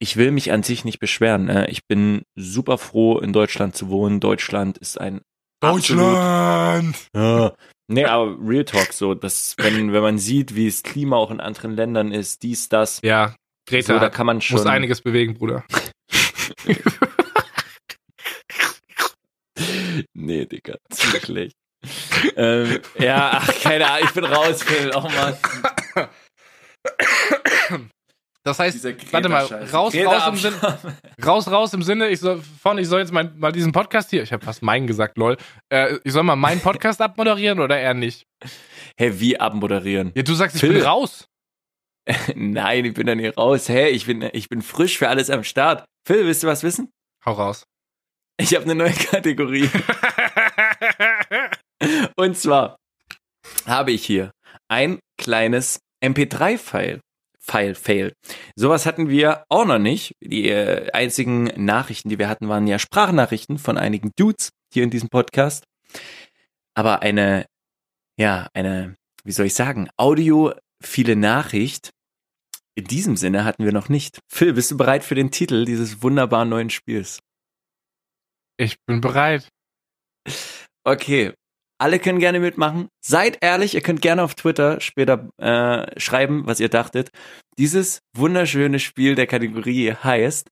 ich will mich an sich nicht beschweren. Ne? Ich bin super froh, in Deutschland zu wohnen. Deutschland ist ein Deutschland! Absolut, ja. Nee, aber Real Talk so, dass wenn, wenn man sieht, wie das Klima auch in anderen Ländern ist, dies, das. Ja, Greta, so, da kann man schon. Muss einiges bewegen, Bruder. nee, Digga, zu schlecht ähm, ja, ach, keine Ahnung, ich bin raus, Phil. Oh Mann. Das heißt, warte mal, raus, raus im, Sinne, raus, raus im Sinne, ich soll, von, ich soll jetzt mal, mal diesen Podcast hier, ich habe fast meinen gesagt, lol, äh, ich soll mal meinen Podcast abmoderieren oder eher nicht? Hä, hey, wie abmoderieren? Ja, du sagst, Phil. ich bin raus. Nein, ich bin da nicht raus. Hä, hey, ich bin, ich bin frisch für alles am Start. Phil, willst du was wissen? Hau raus. Ich habe eine neue Kategorie. Und zwar habe ich hier ein kleines MP3-File. File Fail. Sowas hatten wir auch noch nicht. Die äh, einzigen Nachrichten, die wir hatten, waren ja Sprachnachrichten von einigen Dudes hier in diesem Podcast. Aber eine, ja, eine, wie soll ich sagen, audiophile Nachricht in diesem Sinne hatten wir noch nicht. Phil, bist du bereit für den Titel dieses wunderbaren neuen Spiels? Ich bin bereit. Okay, Alle können gerne mitmachen. Seid ehrlich, ihr könnt gerne auf Twitter später äh, schreiben, was ihr dachtet. Dieses wunderschöne Spiel der Kategorie heißt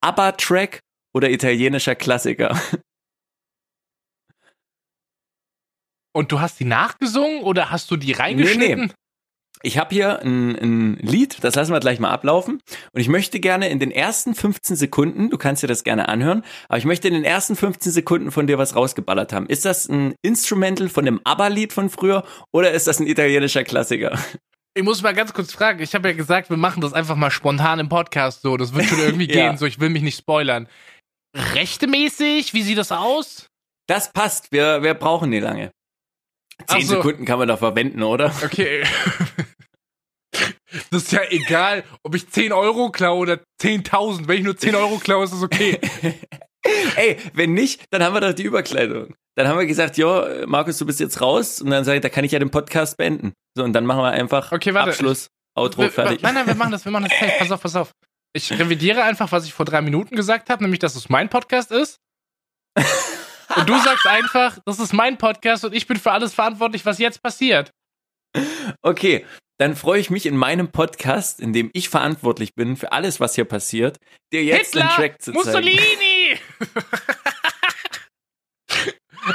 ABBA-Track oder italienischer Klassiker. Und du hast die nachgesungen oder hast du die reingeschnitten? Nee, nee. Ich habe hier ein, ein Lied, das lassen wir gleich mal ablaufen. Und ich möchte gerne in den ersten 15 Sekunden, du kannst dir das gerne anhören, aber ich möchte in den ersten 15 Sekunden von dir was rausgeballert haben. Ist das ein Instrumental von dem ABBA-Lied von früher oder ist das ein italienischer Klassiker? Ich muss mal ganz kurz fragen. Ich habe ja gesagt, wir machen das einfach mal spontan im Podcast so. Das wird schon irgendwie ja. gehen. So, ich will mich nicht spoilern. Rechtemäßig? Wie sieht das aus? Das passt. Wir, wir brauchen nicht lange. Zehn so. Sekunden kann man da verwenden, oder? Okay. Das ist ja egal, ob ich 10 Euro klaue oder 10.000. Wenn ich nur 10 Euro klaue, ist das okay. Ey, wenn nicht, dann haben wir doch die Überkleidung. Dann haben wir gesagt, jo, Markus, du bist jetzt raus. Und dann sage ich, da kann ich ja den Podcast beenden. So, und dann machen wir einfach okay, warte, Abschluss, ich, Outro, wir, fertig. Nein, nein, wir machen das, wir machen das. Hey, pass auf, pass auf. Ich revidiere einfach, was ich vor drei Minuten gesagt habe, nämlich, dass es mein Podcast ist. Und du sagst einfach, das ist mein Podcast und ich bin für alles verantwortlich, was jetzt passiert. Okay, dann freue ich mich in meinem Podcast, in dem ich verantwortlich bin für alles, was hier passiert, dir jetzt Hitler, den Track zu zeigen. Mussolini!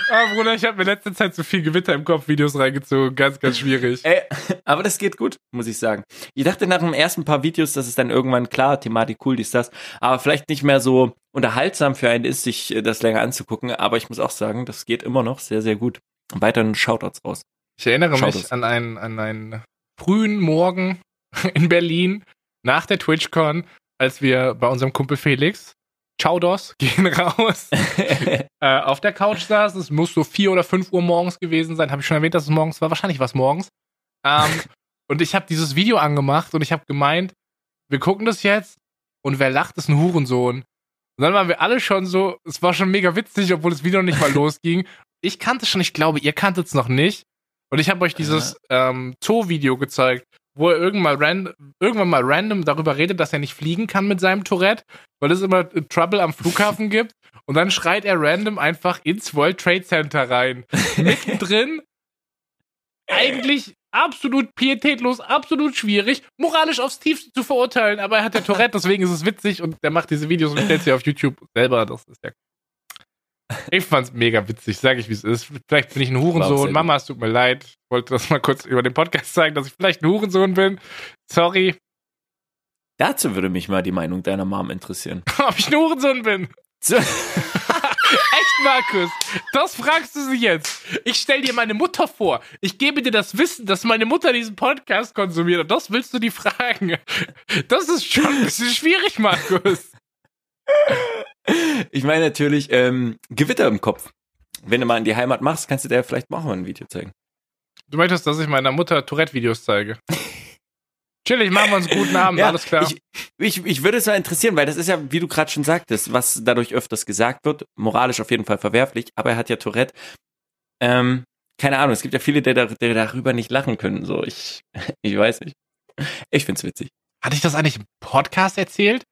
Ah, Bruder, ich habe mir letzte Zeit zu viel Gewitter im Kopf Videos reingezogen. Ganz, ganz schwierig. Ey, aber das geht gut, muss ich sagen. Ich dachte nach den ersten paar Videos, dass es dann irgendwann klar, Thematik cool, dies, das, aber vielleicht nicht mehr so unterhaltsam für einen ist, sich äh, das länger anzugucken. Aber ich muss auch sagen, das geht immer noch sehr, sehr gut. Weiterhin Shoutouts raus. Ich erinnere Shoutouts. mich an einen, an einen frühen Morgen in Berlin nach der TwitchCon, als wir bei unserem Kumpel Felix Chowdos gehen raus. äh, auf der Couch saß. Es muss so vier oder fünf Uhr morgens gewesen sein. Habe ich schon erwähnt, dass es morgens war. Wahrscheinlich war es morgens. Ähm, und ich habe dieses Video angemacht und ich habe gemeint, wir gucken das jetzt und wer lacht, ist ein Hurensohn. Und dann waren wir alle schon so, es war schon mega witzig, obwohl das Video nicht mal losging. Ich kannte schon, ich glaube, ihr kanntet es noch nicht. Und ich habe euch dieses ähm, Zoo-Video gezeigt, wo er irgendwann mal, ran, irgendwann mal random darüber redet, dass er nicht fliegen kann mit seinem Tourette, weil es immer Trouble am Flughafen gibt. Und dann schreit er random einfach ins World Trade Center rein. Mittendrin eigentlich absolut pietätlos, absolut schwierig, moralisch aufs Tiefste zu verurteilen, aber er hat der Tourette, deswegen ist es witzig und der macht diese Videos und stellt sie auf YouTube selber. Das ist ja ich fand's mega witzig, sag ich wie es ist. Vielleicht bin ich ein Hurensohn. Mama, es tut mir leid. Ich wollte das mal kurz über den Podcast zeigen, dass ich vielleicht ein Hurensohn bin. Sorry. Dazu würde mich mal die Meinung deiner Mom interessieren. Ob ich ein Hurensohn bin? Echt, Markus? Das fragst du sie jetzt. Ich stell dir meine Mutter vor. Ich gebe dir das Wissen, dass meine Mutter diesen Podcast konsumiert. Und das willst du die fragen. Das ist schon ein bisschen schwierig, Markus. Ich meine natürlich ähm, Gewitter im Kopf. Wenn du mal in die Heimat machst, kannst du dir vielleicht mal ein Video zeigen. Du möchtest, dass ich meiner Mutter Tourette-Videos zeige? Chillig, machen wir uns einen guten Abend, ja, alles klar. Ich, ich, ich würde es mal interessieren, weil das ist ja, wie du gerade schon sagtest, was dadurch öfters gesagt wird, moralisch auf jeden Fall verwerflich, aber er hat ja Tourette. Ähm, keine Ahnung, es gibt ja viele, die, die darüber nicht lachen können. So, ich, ich weiß nicht. Ich find's witzig. Hatte ich das eigentlich im Podcast erzählt?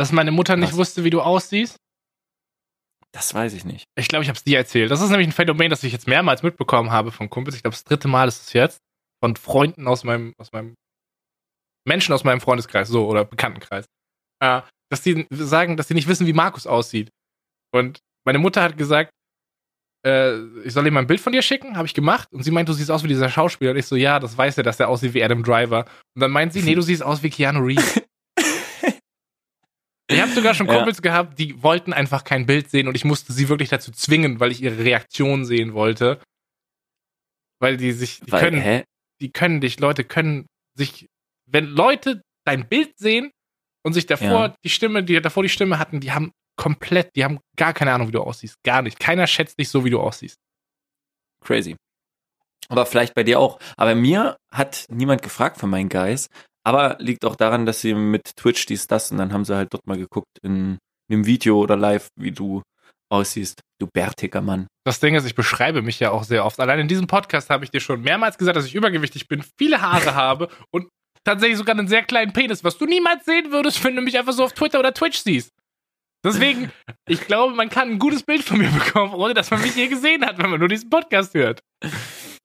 Dass meine Mutter nicht Was? wusste, wie du aussiehst? Das weiß ich nicht. Ich glaube, ich habe es dir erzählt. Das ist nämlich ein Phänomen, das ich jetzt mehrmals mitbekommen habe von Kumpels. Ich glaube, das dritte Mal ist es jetzt. Von Freunden aus meinem, aus meinem Menschen aus meinem Freundeskreis, so, oder Bekanntenkreis. Äh, dass die sagen, dass sie nicht wissen, wie Markus aussieht. Und meine Mutter hat gesagt, äh, ich soll ihm mal ein Bild von dir schicken, habe ich gemacht. Und sie meint, du siehst aus wie dieser Schauspieler. Und ich so, ja, das weiß er, dass er aussieht wie Adam Driver. Und dann meint sie, nee, du siehst aus wie Keanu Reeves. Ich habe sogar schon Kumpels ja. gehabt, die wollten einfach kein Bild sehen und ich musste sie wirklich dazu zwingen, weil ich ihre Reaktion sehen wollte. Weil die sich, die weil, können, hä? die können dich, Leute können sich, wenn Leute dein Bild sehen und sich davor ja. die Stimme, die davor die Stimme hatten, die haben komplett, die haben gar keine Ahnung, wie du aussiehst. Gar nicht. Keiner schätzt dich so, wie du aussiehst. Crazy. Aber vielleicht bei dir auch. Aber mir hat niemand gefragt von meinen Guys, aber liegt auch daran, dass sie mit Twitch dies, das und dann haben sie halt dort mal geguckt in einem Video oder live, wie du aussiehst, du bärtiger Mann. Das Ding ist, ich beschreibe mich ja auch sehr oft. Allein in diesem Podcast habe ich dir schon mehrmals gesagt, dass ich übergewichtig bin, viele Haare habe und tatsächlich sogar einen sehr kleinen Penis, was du niemals sehen würdest, wenn du mich einfach so auf Twitter oder Twitch siehst. Deswegen, ich glaube, man kann ein gutes Bild von mir bekommen, ohne dass man mich je gesehen hat, wenn man nur diesen Podcast hört.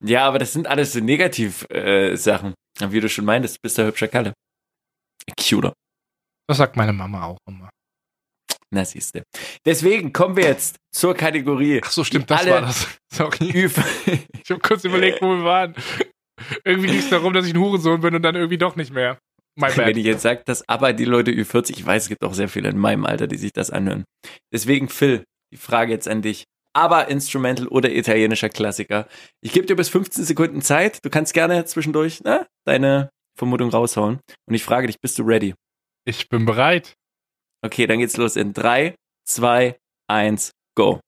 Ja, aber das sind alles so Negativ-Sachen. Äh, Wie du schon meintest, bist der hübscher Kalle. Cuter. Das sagt meine Mama auch immer. Na, siehste. Deswegen kommen wir jetzt zur Kategorie. Ach so, stimmt, das war das. Sorry. ich habe kurz überlegt, wo wir waren. Irgendwie ging es darum, dass ich ein Hurensohn bin und dann irgendwie doch nicht mehr. Wenn ich jetzt sage, dass aber die Leute Ü40, ich weiß, es gibt auch sehr viele in meinem Alter, die sich das anhören. Deswegen, Phil, die Frage jetzt an dich. Aber Instrumental oder italienischer Klassiker. Ich gebe dir bis 15 Sekunden Zeit. Du kannst gerne zwischendurch ne, deine Vermutung raushauen. Und ich frage dich, bist du ready? Ich bin bereit. Okay, dann geht's los in 3, 2, 1, go.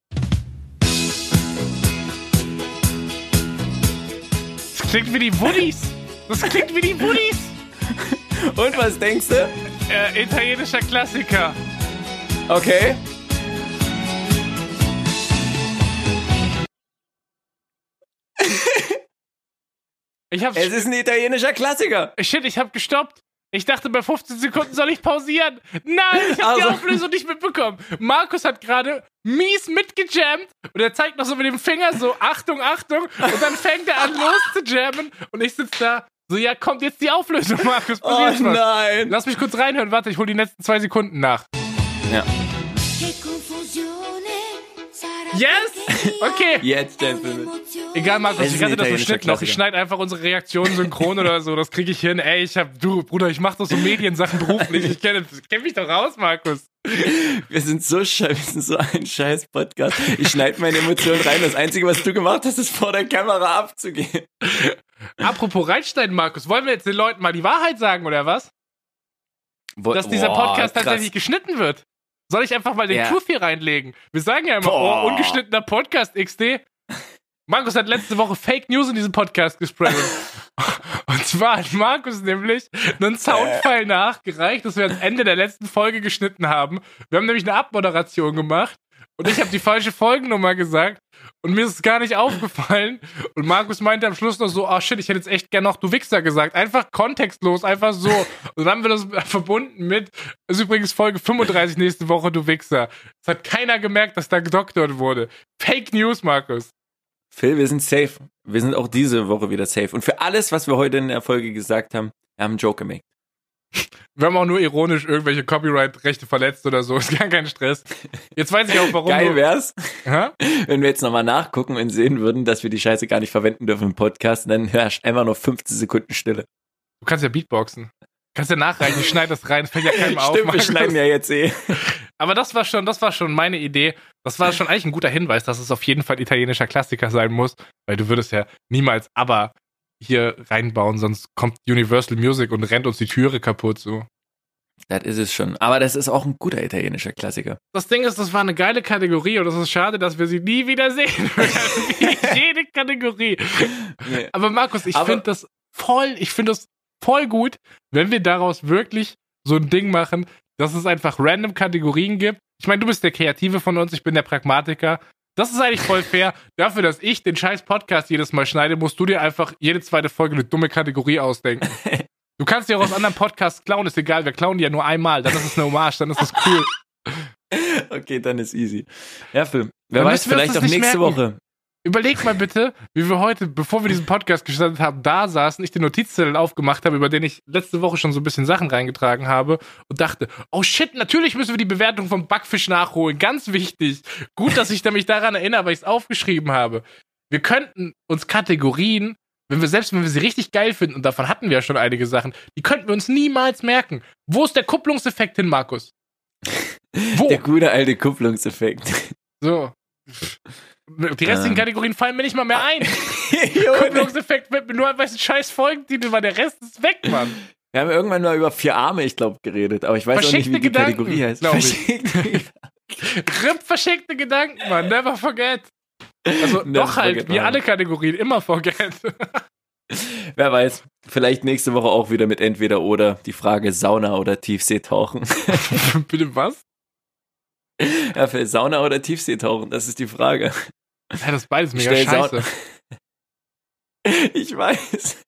Das klingt wie die Woodies. Das klingt wie die Woodies. Und was denkst du? Äh, italienischer Klassiker. Okay. ich hab's es ist ein italienischer Klassiker. Shit, ich hab gestoppt. Ich dachte, bei 15 Sekunden soll ich pausieren. Nein, ich habe also. die Auflösung nicht mitbekommen. Markus hat gerade mies mitgejammt und er zeigt noch so mit dem Finger so, Achtung, Achtung. Und dann fängt er an los zu jammen und ich sitze da, so, ja, kommt jetzt die Auflösung, Markus. Oh nein. Lass mich kurz reinhören. Warte, ich hole die letzten zwei Sekunden nach. Ja. Yes! Okay. Jetzt, Gentlemen. Egal, Markus, ich hatte das so Schnitt noch. Ich schneide einfach unsere Reaktionen synchron oder so. Das kriege ich hin. Ey, ich hab, du, Bruder, ich mach doch so Mediensachen beruflich. Ich kenne kenn mich doch raus, Markus. Wir sind so scheiße, wir sind so ein scheiß Podcast. Ich schneide meine Emotionen rein. Das Einzige, was du gemacht hast, ist vor der Kamera abzugehen. Apropos Reinstein, Markus, wollen wir jetzt den Leuten mal die Wahrheit sagen, oder was? Wo, Dass dieser Podcast tatsächlich geschnitten wird. Soll ich einfach mal den ja. Truth hier reinlegen? Wir sagen ja immer, oh, ungeschnittener Podcast XD. Markus hat letzte Woche Fake News in diesem Podcast gespreadet. Und zwar hat Markus nämlich einen Soundfile nachgereicht, das wir am Ende der letzten Folge geschnitten haben. Wir haben nämlich eine Abmoderation gemacht und ich habe die falsche Folgennummer gesagt und mir ist es gar nicht aufgefallen. Und Markus meinte am Schluss noch so, oh shit, ich hätte jetzt echt gern noch du Wichser gesagt. Einfach kontextlos, einfach so. Und dann haben wir das verbunden mit, das ist übrigens Folge 35 nächste Woche, du Wichser. Es hat keiner gemerkt, dass da gedoktert wurde. Fake News, Markus. Phil, wir sind safe. Wir sind auch diese Woche wieder safe. Und für alles, was wir heute in der Folge gesagt haben, wir haben einen Joke gemacht. Wir haben auch nur ironisch irgendwelche Copyright-Rechte verletzt oder so. Ist gar kein Stress. Jetzt weiß ich auch, warum. Geil wär's, ha? wenn wir jetzt nochmal nachgucken und sehen würden, dass wir die Scheiße gar nicht verwenden dürfen im Podcast. Dann herrscht einfach nur 15 Sekunden Stille. Du kannst ja Beatboxen. Kannst ja nachreichen, ich schneide das rein, fällt ja keinem auf. Stimmt, wir schneiden ja jetzt eh. Aber das war schon, das war schon meine Idee. Das war schon eigentlich ein guter Hinweis, dass es auf jeden Fall italienischer Klassiker sein muss, weil du würdest ja niemals aber hier reinbauen, sonst kommt Universal Music und rennt uns die Türe kaputt so. Das ist es schon. Aber das ist auch ein guter italienischer Klassiker. Das Ding ist, das war eine geile Kategorie und es ist schade, dass wir sie nie wieder sehen werden. Jede Kategorie. Nee. Aber Markus, ich finde das voll, ich finde das voll gut, wenn wir daraus wirklich so ein Ding machen, dass es einfach random Kategorien gibt. Ich meine, du bist der Kreative von uns, ich bin der Pragmatiker. Das ist eigentlich voll fair. Dafür, dass ich den scheiß Podcast jedes Mal schneide, musst du dir einfach jede zweite Folge eine dumme Kategorie ausdenken. Du kannst dir auch aus anderen Podcasts klauen, ist egal. Wir klauen die ja nur einmal. Dann ist es eine Hommage, dann ist das cool. Okay, dann ist easy. Ja, Film. Wer dann weiß, vielleicht auch nächste merken. Woche. Überleg mal bitte, wie wir heute, bevor wir diesen Podcast gestartet haben, da saßen, ich den Notizzettel aufgemacht habe, über den ich letzte Woche schon so ein bisschen Sachen reingetragen habe und dachte, oh shit, natürlich müssen wir die Bewertung vom Backfisch nachholen. Ganz wichtig. Gut, dass ich mich daran erinnere, weil ich es aufgeschrieben habe. Wir könnten uns Kategorien, wenn wir selbst, wenn wir sie richtig geil finden, und davon hatten wir ja schon einige Sachen, die könnten wir uns niemals merken. Wo ist der Kupplungseffekt hin, Markus? Wo? Der gute alte Kupplungseffekt. So. Die restlichen ähm. Kategorien fallen mir nicht mal mehr ein. Kupplungseffekt wird mir nur ein scheiß Folgentitel, weil der Rest ist weg, Mann. Wir haben irgendwann mal über vier Arme, ich glaube, geredet, aber ich weiß auch nicht, wie die Gedanken, Kategorie heißt. Verschenkte RIP verschenkte Gedanken, Mann. Never forget. Also Never doch halt, wie alle Kategorien, immer forget. Wer weiß, vielleicht nächste Woche auch wieder mit entweder oder die Frage Sauna oder Tiefseetauchen. Bitte was? Ja, für Sauna oder Tiefseetauchen, das ist die Frage. Ja, das ist beides mega scheiße. ich weiß.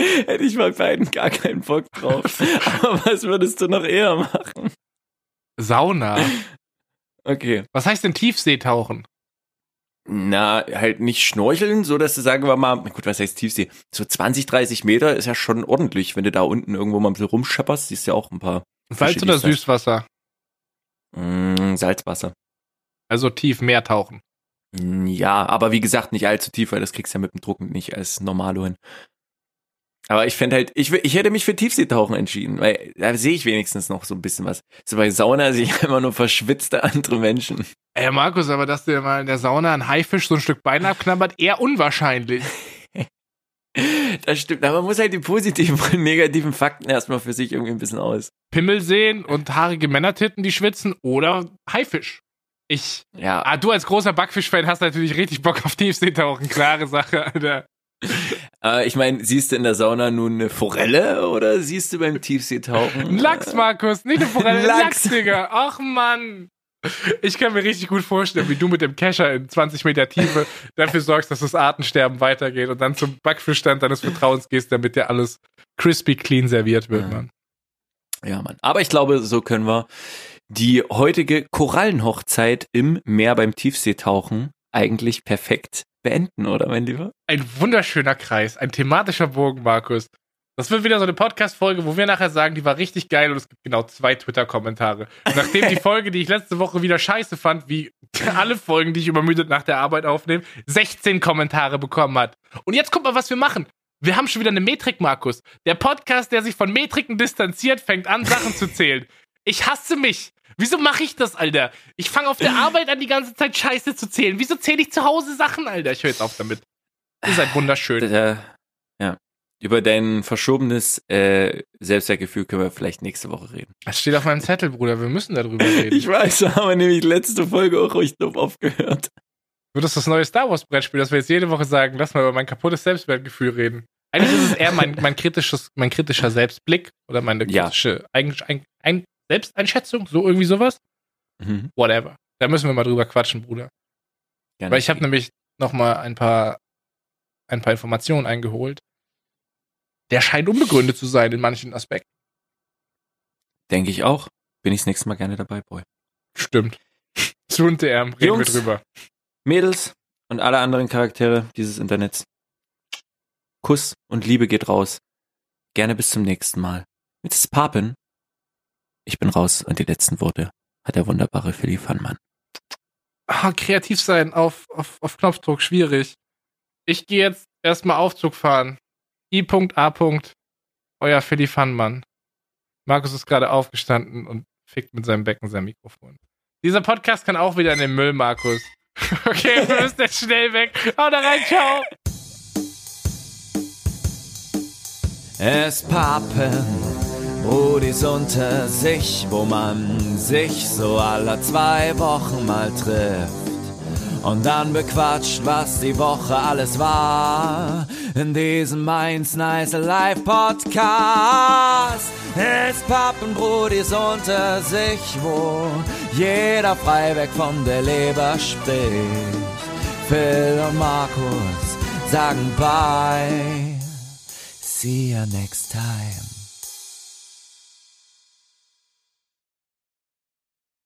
Hätte ich bei beiden gar keinen Bock drauf. Aber was würdest du noch eher machen? Sauna. Okay. Was heißt denn Tiefseetauchen? Na, halt nicht schnorcheln, so dass du sagen wir mal, gut, was heißt Tiefsee? So 20, 30 Meter ist ja schon ordentlich, wenn du da unten irgendwo mal ein bisschen rumschepperst, siehst du ja auch ein paar. Salz Fische, oder es da- Süßwasser? Mm, Salzwasser. Also tief, mehr tauchen. Ja, aber wie gesagt, nicht allzu tief, weil das kriegst du ja mit dem Druck nicht als Normalo hin. Aber ich fände halt, ich, ich hätte mich für Tiefseetauchen entschieden, weil da sehe ich wenigstens noch so ein bisschen was. So bei Sauna sehe ich immer nur verschwitzte andere Menschen. Ey, Markus, aber dass dir mal in der Sauna ein Haifisch so ein Stück Bein abknabbert, eher unwahrscheinlich. Das stimmt, aber man muss halt die positiven und negativen Fakten erstmal für sich irgendwie ein bisschen aus. Pimmel sehen und haarige Männertitten, die schwitzen oder Haifisch. Ich. Ja, Ah, du als großer Backfisch-Fan hast natürlich richtig Bock auf Tiefseetauchen. Klare Sache, Alter. äh, ich meine, siehst du in der Sauna nun eine Forelle oder siehst du beim Tiefseetauchen? Ein Lachs, Markus, nicht eine Forelle. Lachs, Digga. Ach, Mann. Ich kann mir richtig gut vorstellen, wie du mit dem Kescher in 20 Meter Tiefe dafür sorgst, dass das Artensterben weitergeht und dann zum Backfischstand deines Vertrauens gehst, damit dir alles crispy clean serviert wird, Ja. Mann. Ja, Mann. Aber ich glaube, so können wir die heutige Korallenhochzeit im Meer beim Tiefseetauchen eigentlich perfekt beenden, oder mein Lieber? Ein wunderschöner Kreis, ein thematischer Bogen, Markus. Das wird wieder so eine Podcast-Folge, wo wir nachher sagen, die war richtig geil und es gibt genau zwei Twitter-Kommentare. Nachdem die Folge, die ich letzte Woche wieder scheiße fand, wie alle Folgen, die ich übermüdet nach der Arbeit aufnehme, 16 Kommentare bekommen hat. Und jetzt guck mal, was wir machen. Wir haben schon wieder eine Metrik, Markus. Der Podcast, der sich von Metriken distanziert, fängt an, Sachen zu zählen. Ich hasse mich. Wieso mache ich das, Alter? Ich fange auf der Arbeit an, die ganze Zeit Scheiße zu zählen. Wieso zähle ich zu Hause Sachen, Alter? Ich höre jetzt auf damit. Ihr seid wunderschön. Äh, ja. Über dein verschobenes äh, Selbstwertgefühl können wir vielleicht nächste Woche reden. Das steht auf meinem Zettel, Bruder. Wir müssen darüber reden. Ich weiß, aber nämlich letzte Folge auch ruhig doof aufgehört. Wird das das neue Star Wars Brettspiel, dass wir jetzt jede Woche sagen, lass mal über mein kaputtes Selbstwertgefühl reden? Eigentlich ist es eher mein, mein, kritisches, mein kritischer Selbstblick oder meine Ja. kritische Eigen, ein, ein, Selbsteinschätzung, so irgendwie sowas. Mhm. Whatever. Da müssen wir mal drüber quatschen, Bruder. Gerne. Weil ich habe nämlich noch mal ein paar, ein paar Informationen eingeholt. Der scheint unbegründet zu sein in manchen Aspekten. Denke ich auch. Bin ich das nächste Mal gerne dabei, Boy. Stimmt. Zunte er, reden wir Jungs. drüber. Mädels und alle anderen Charaktere dieses Internets. Kuss und Liebe geht raus. Gerne bis zum nächsten Mal. Mit Papen. Ich bin raus und die letzten Worte hat der wunderbare Philly Fannmann. ah, kreativ sein auf, auf, auf Knopfdruck, schwierig. Ich gehe jetzt erstmal Aufzug fahren. I.A. Euer Philly Fannmann. Markus ist gerade aufgestanden und fickt mit seinem Becken sein Mikrofon. Dieser Podcast kann auch wieder in den Müll, Markus. Okay, wir müssen jetzt schnell weg. Hau da rein, ciao. Es pappen Brudis unter sich, wo man sich so alle zwei Wochen mal trifft. Und dann bequatscht, was die Woche alles war. In diesem Mainz Nice Live Podcast. Es pappen Brudis unter sich, wo jeder frei weg von der Leber spricht. Phil und Markus sagen bye. See you next time.